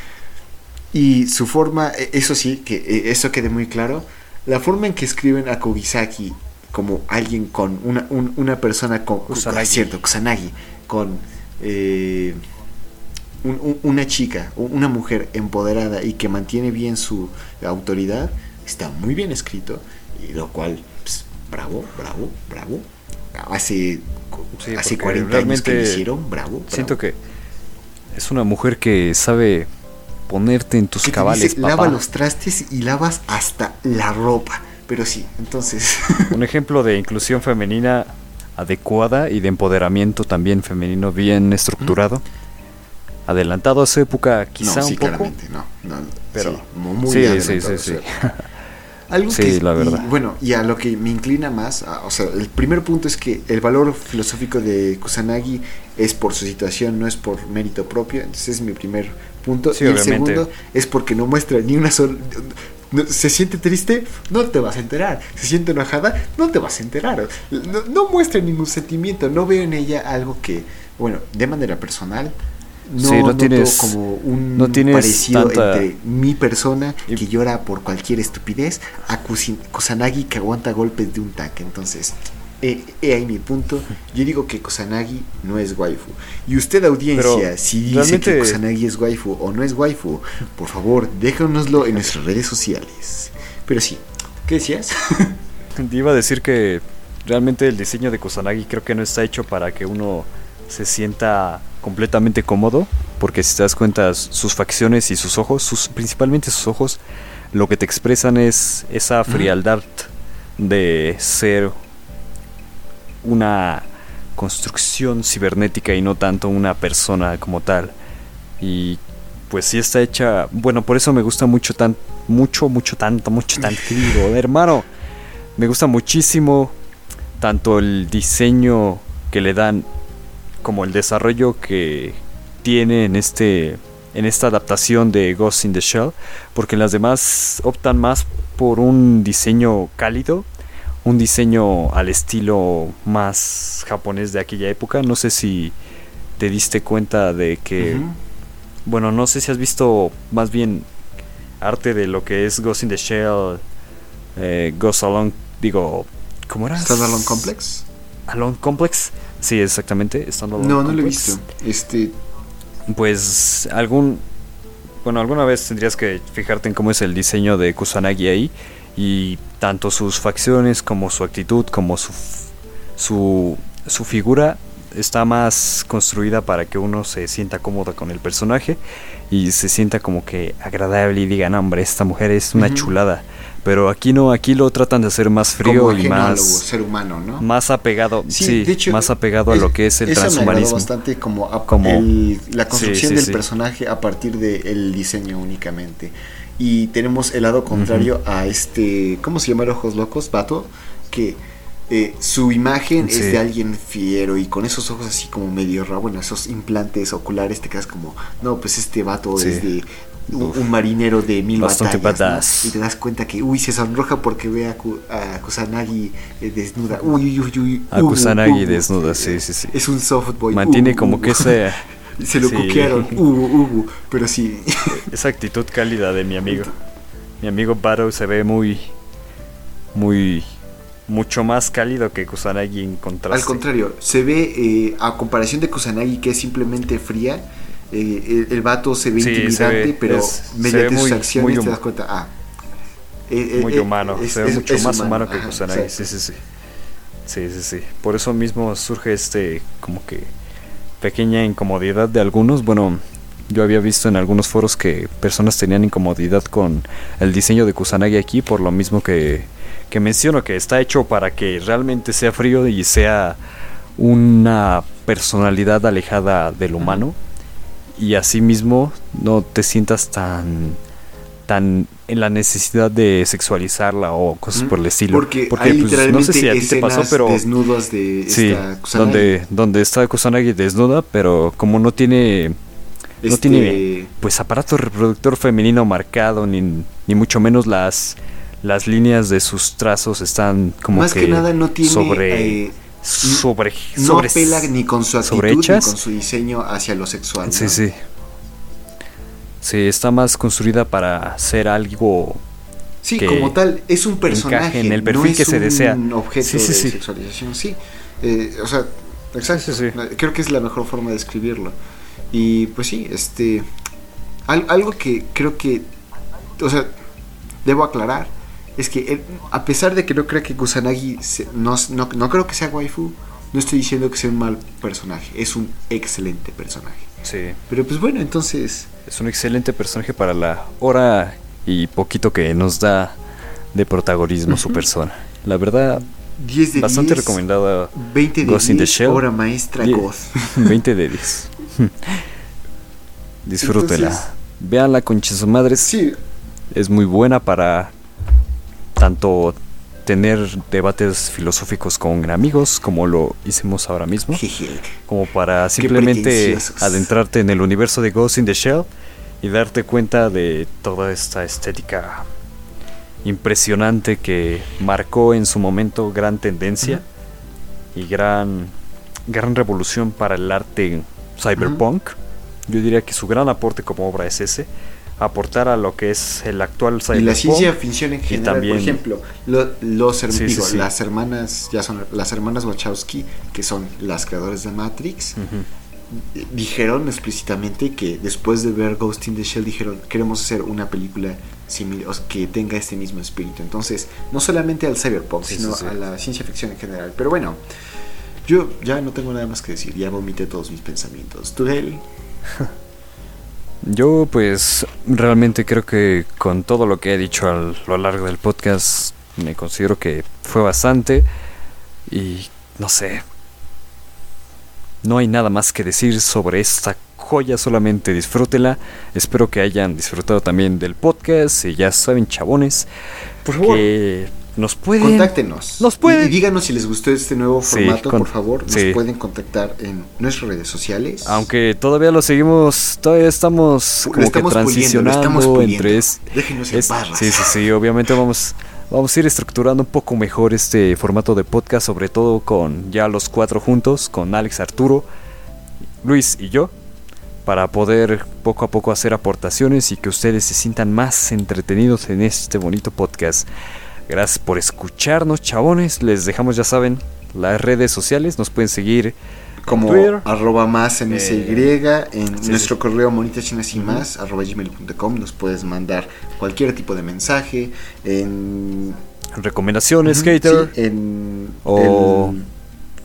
Y su forma, e, eso sí, que e, eso quede muy claro, la forma en que escriben a Kogisaki como alguien con una, una persona con Kusanagi. cierto Kusanagi con eh, una chica una mujer empoderada y que mantiene bien su autoridad está muy bien escrito y lo cual pues, bravo bravo bravo hace hace 40 años que lo hicieron bravo, bravo siento que es una mujer que sabe ponerte en tus cabales, dice, papá. lava los trastes y lavas hasta la ropa. Pero sí, entonces. Un ejemplo de inclusión femenina adecuada y de empoderamiento también femenino bien estructurado. Adelantado a su época, quizá no, sí, un poco. claramente, no. no Pero- sí, mu- muy sí, sí, adelantado, sí, sí. Algo Sí, que, la y, verdad. bueno, y a lo que me inclina más, a- o sea, el primer punto es que el valor filosófico de Kusanagi es por su situación, no es por mérito propio. Entonces, es mi primer punto. Sí, y el obviamente. segundo es porque no muestra ni una sola. se siente triste, no te vas a enterar. Se siente enojada, no te vas a enterar. No, no muestra ningún sentimiento. No veo en ella algo que, bueno, de manera personal, no, Sí, no noto tienes- como un no tienes parecido tanta- entre mi persona Y- que llora por cualquier estupidez a Kusin- Kusanagi que aguanta golpes de un tanque. Entonces, eh, he ahí mi punto. Yo digo que Kusanagi no es waifu. Y usted, audiencia, Pero, si dice realmente- que Kusanagi es waifu o no es waifu, por favor, déjanoslo en nuestras redes sociales. Pero sí, ¿qué decías? Te iba a decir que realmente el diseño de Kusanagi creo que no está hecho para que uno se sienta completamente cómodo, porque si te das cuenta sus facciones y sus ojos, sus principalmente sus ojos, lo que te expresan es esa frialdad de ser una construcción cibernética y no tanto una persona como tal. Y pues sí está hecha, bueno, por eso me gusta mucho tan mucho mucho tanto, mucho tanto, ¿qué digo, hermano. Me gusta muchísimo tanto el diseño que le dan como el desarrollo que tiene en este en esta adaptación de Ghost in the Shell, porque las demás optan más por un diseño cálido, un diseño al estilo más japonés de aquella época. No sé si te diste cuenta de que bueno, no sé si has visto más bien arte de lo que es Ghost in the Shell, eh, Ghost Alone, digo, ¿cómo era? Standalone Complex. Alone Complex. Sí, exactamente. Standalone No, no lo he visto. Este, Pues algún... Bueno, alguna vez tendrías que fijarte en cómo es el diseño de Kusanagi ahí. Y tanto sus facciones como su actitud, como su, su, su figura está más construida para que uno se sienta cómodo con el personaje y se sienta como que agradable y digan, "No, hombre, esta mujer es una chulada. Pero aquí no, aquí lo tratan de hacer más frío como y más, ser humano, ¿no? más apegado, Sí, de más apegado a es- lo que es el eso me agradó transhumanismo. bastante como, a- Como- el- la construcción sí, del personaje a partir del diseño únicamente. Y tenemos el lado contrario a este, ¿cómo se llama el Ojos Locos? Vato, que eh, su imagen Sí. es de alguien fiero y con esos ojos así como medio raros, bueno, esos implantes oculares te quedas como, no, pues este vato Sí. es de un, marinero de mil Bastante batallas. Y te das cuenta que, uy, se sonroja porque ve a, Ku- a Kusanagi eh, desnuda. Uy, uy, uy, uy. A uh, Kusanagi uh, uh. desnuda, sí, sí, sí. Es un softboy. Mantiene uh, como uh, que ese, Se lo sí. cuquearon. Uh, uh, uh, pero sí. esa actitud cálida de mi amigo. Mi amigo Baro se ve muy, muy, mucho más cálido que Kusanagi en contraste. Al contrario, se ve, eh, a comparación de Kusanagi, que es simplemente fría, eh, el, el vato se ve Sí, se intimidante, ve- pero es- mediante sus muy- acciones muy te das cuenta, ah. eh, muy humano, es- se ve es- mucho más humano que Kusanagi. Sí, sí, sí. Sí, sí, sí. Por eso mismo surge este como que pequeña incomodidad de algunos. Bueno, yo había visto en algunos foros que personas tenían incomodidad con el diseño de Kusanagi aquí por lo mismo que, que menciono, que está hecho para que realmente sea frío y sea una personalidad alejada del humano y asimismo no te sientas tan tan en la necesidad de sexualizarla o cosas por el estilo. Porque, hay pues, literalmente no sé si a ti te pasó, pero desnudos de sí, esta Kusanagi. donde donde está Kusanagi desnuda, pero como no tiene no Este, tiene pues aparato reproductor femenino marcado ni, ni mucho menos las las líneas de sus trazos están como Más que, nada no tiene sobre eh, sobre no sobre apela ni con su actitud ni con su diseño hacia lo sexual. Sí, ¿no? sí. Sí, está más construida para ser algo Sí, que como tal, es un personaje. en el no perfil es que se un desea. objeto Sí, sí, de sí. sexualización, sí. Eh, o sea, exacto. Sí, sí, sí. Creo que es la mejor forma de escribirlo. Y pues sí, este. al- algo que creo que. O sea, debo aclarar. Es que él, a pesar de que no crea que Kusanagi. se- no, no, no creo que sea waifu. No estoy diciendo que sea un mal personaje. Es un excelente personaje. Sí. Pero pues bueno, entonces... Es un excelente personaje para la hora y poquito que nos da de protagonismo su persona. La verdad, 10 de bastante 10, recomendada 20 de Ghost in the 10, Shell. obra maestra Ghost. 20 de 10. Disfrútela. Entonces- Véanla con su madres. Sí, Es muy buena para tanto tener debates filosóficos con amigos, como lo hicimos ahora mismo, como para simplemente adentrarte en el universo de Ghost in the Shell y darte cuenta de toda esta estética impresionante que marcó en su momento gran tendencia y gran gran revolución para el arte cyberpunk. Yo diría que su gran aporte como obra es ese, aportar a lo que es el actual Y cyberpunk. la ciencia ficción en general, también- por ejemplo, lo- los Sí, sí, digo, sí. las hermanas, ya son las hermanas Wachowski, que son las creadoras de Matrix, dijeron explícitamente que después de ver Ghost in the Shell dijeron queremos hacer una película similar que tenga este mismo espíritu. Entonces, no solamente al cyberpunk, sino a la ciencia ficción en general. Pero bueno, yo ya no tengo nada más que decir, ya vomité todos mis pensamientos. ¿Tú? Yo pues realmente creo que con todo lo que he dicho a lo largo del podcast me considero que fue bastante y no sé. No hay nada más que decir sobre esta joya, solamente disfrútela. Espero que hayan disfrutado también del podcast y ya saben chabones Por favor, que nos pueden contáctenos. Nos Y- pueden- Y, díganos si les gustó este nuevo Sí, formato, con- por favor. Nos sí. pueden contactar en nuestras redes sociales. aunque todavía lo seguimos, todavía estamos como que estamos puliendo, lo transicionando estamos puliendo. entre es- Déjenos en Es- sí, sí, sí, obviamente vamos, vamos a ir estructurando un poco mejor este formato de podcast, sobre todo con ya los cuatro juntos, con Alex Arturo, Luis y yo, para poder poco a poco hacer aportaciones y que ustedes se sientan más entretenidos en este bonito podcast. Gracias por escucharnos, chabones. Les dejamos, ya saben, las redes sociales. Nos pueden seguir como Twitter. arroba más MSY, Eh, en sí, nuestro sí. correo monitas chinas y más arroba gmail.com nos puedes mandar cualquier tipo de mensaje en recomendaciones, hater. sí, en O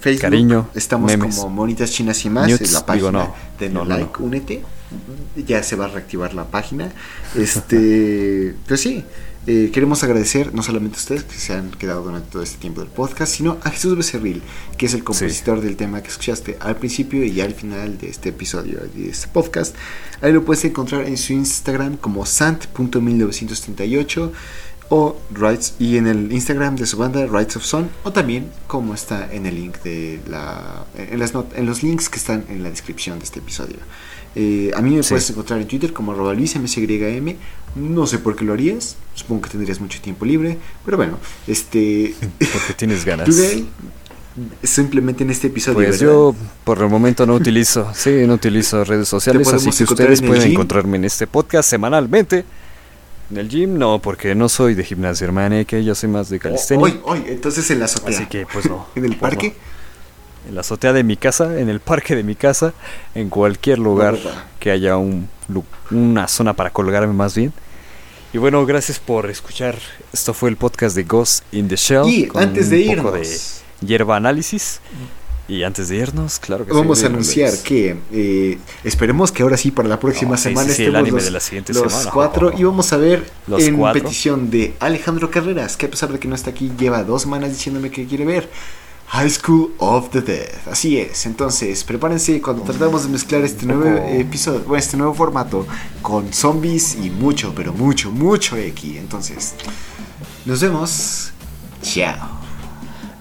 Facebook cariño, estamos memes. como monitas chinas y más Nudes, en la página no, de no, like no. únete ya se va a reactivar la página este pero sí eh, queremos agradecer no solamente a ustedes que se han quedado durante todo este tiempo del podcast, sino a Jesús Becerril, que es el compositor del tema que escuchaste al principio y al final de este episodio de este podcast. Ahí lo puedes encontrar en su Instagram como sant.1938 o Rights y en el Instagram de su banda Rights of Son o también como está en el link de la en, las not- en los links que están en la descripción de este episodio. Eh, a mí me Sí. puedes encontrar en Twitter como arroba luismsym. No sé por qué lo harías. Supongo que tendrías mucho tiempo libre. Pero bueno, este. Porque tienes ganas. Simplemente en este episodio. Pues ¿verdad? yo por el momento no utilizo, sí, no utilizo redes sociales, así que ustedes en pueden gym? encontrarme en este podcast semanalmente. En el gym no, porque no soy de gimnasia, hermana, que yo soy más de calistenia. Hoy, hoy, entonces en la azotea. así que pues no. ¿En el pues, parque? no. En la azotea de mi casa, en el parque de mi casa, en cualquier lugar que haya un, una zona para colgarme más bien. Y bueno, gracias por escuchar. Esto fue el podcast de Ghost in the Shell. Y con antes de un poco irnos, de hierba análisis. Y antes de irnos, claro que sí, vamos a díganos. anunciar que eh, esperemos que ahora sí para la próxima Oh, sí, semana sí, sí, el estemos anime los, de la siguiente los semana. cuatro y vamos a ver Los en cuatro. petición de Alejandro Carreras, que a pesar de que no está aquí, lleva dos semanas diciéndome que quiere ver High School of the Dead. Así es, entonces prepárense cuando tratamos de mezclar este nuevo episodio, bueno, este nuevo formato con zombies y mucho, pero mucho, mucho X. Entonces, nos vemos. Chao.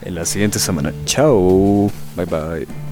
En la siguiente semana. Chao. Bye bye.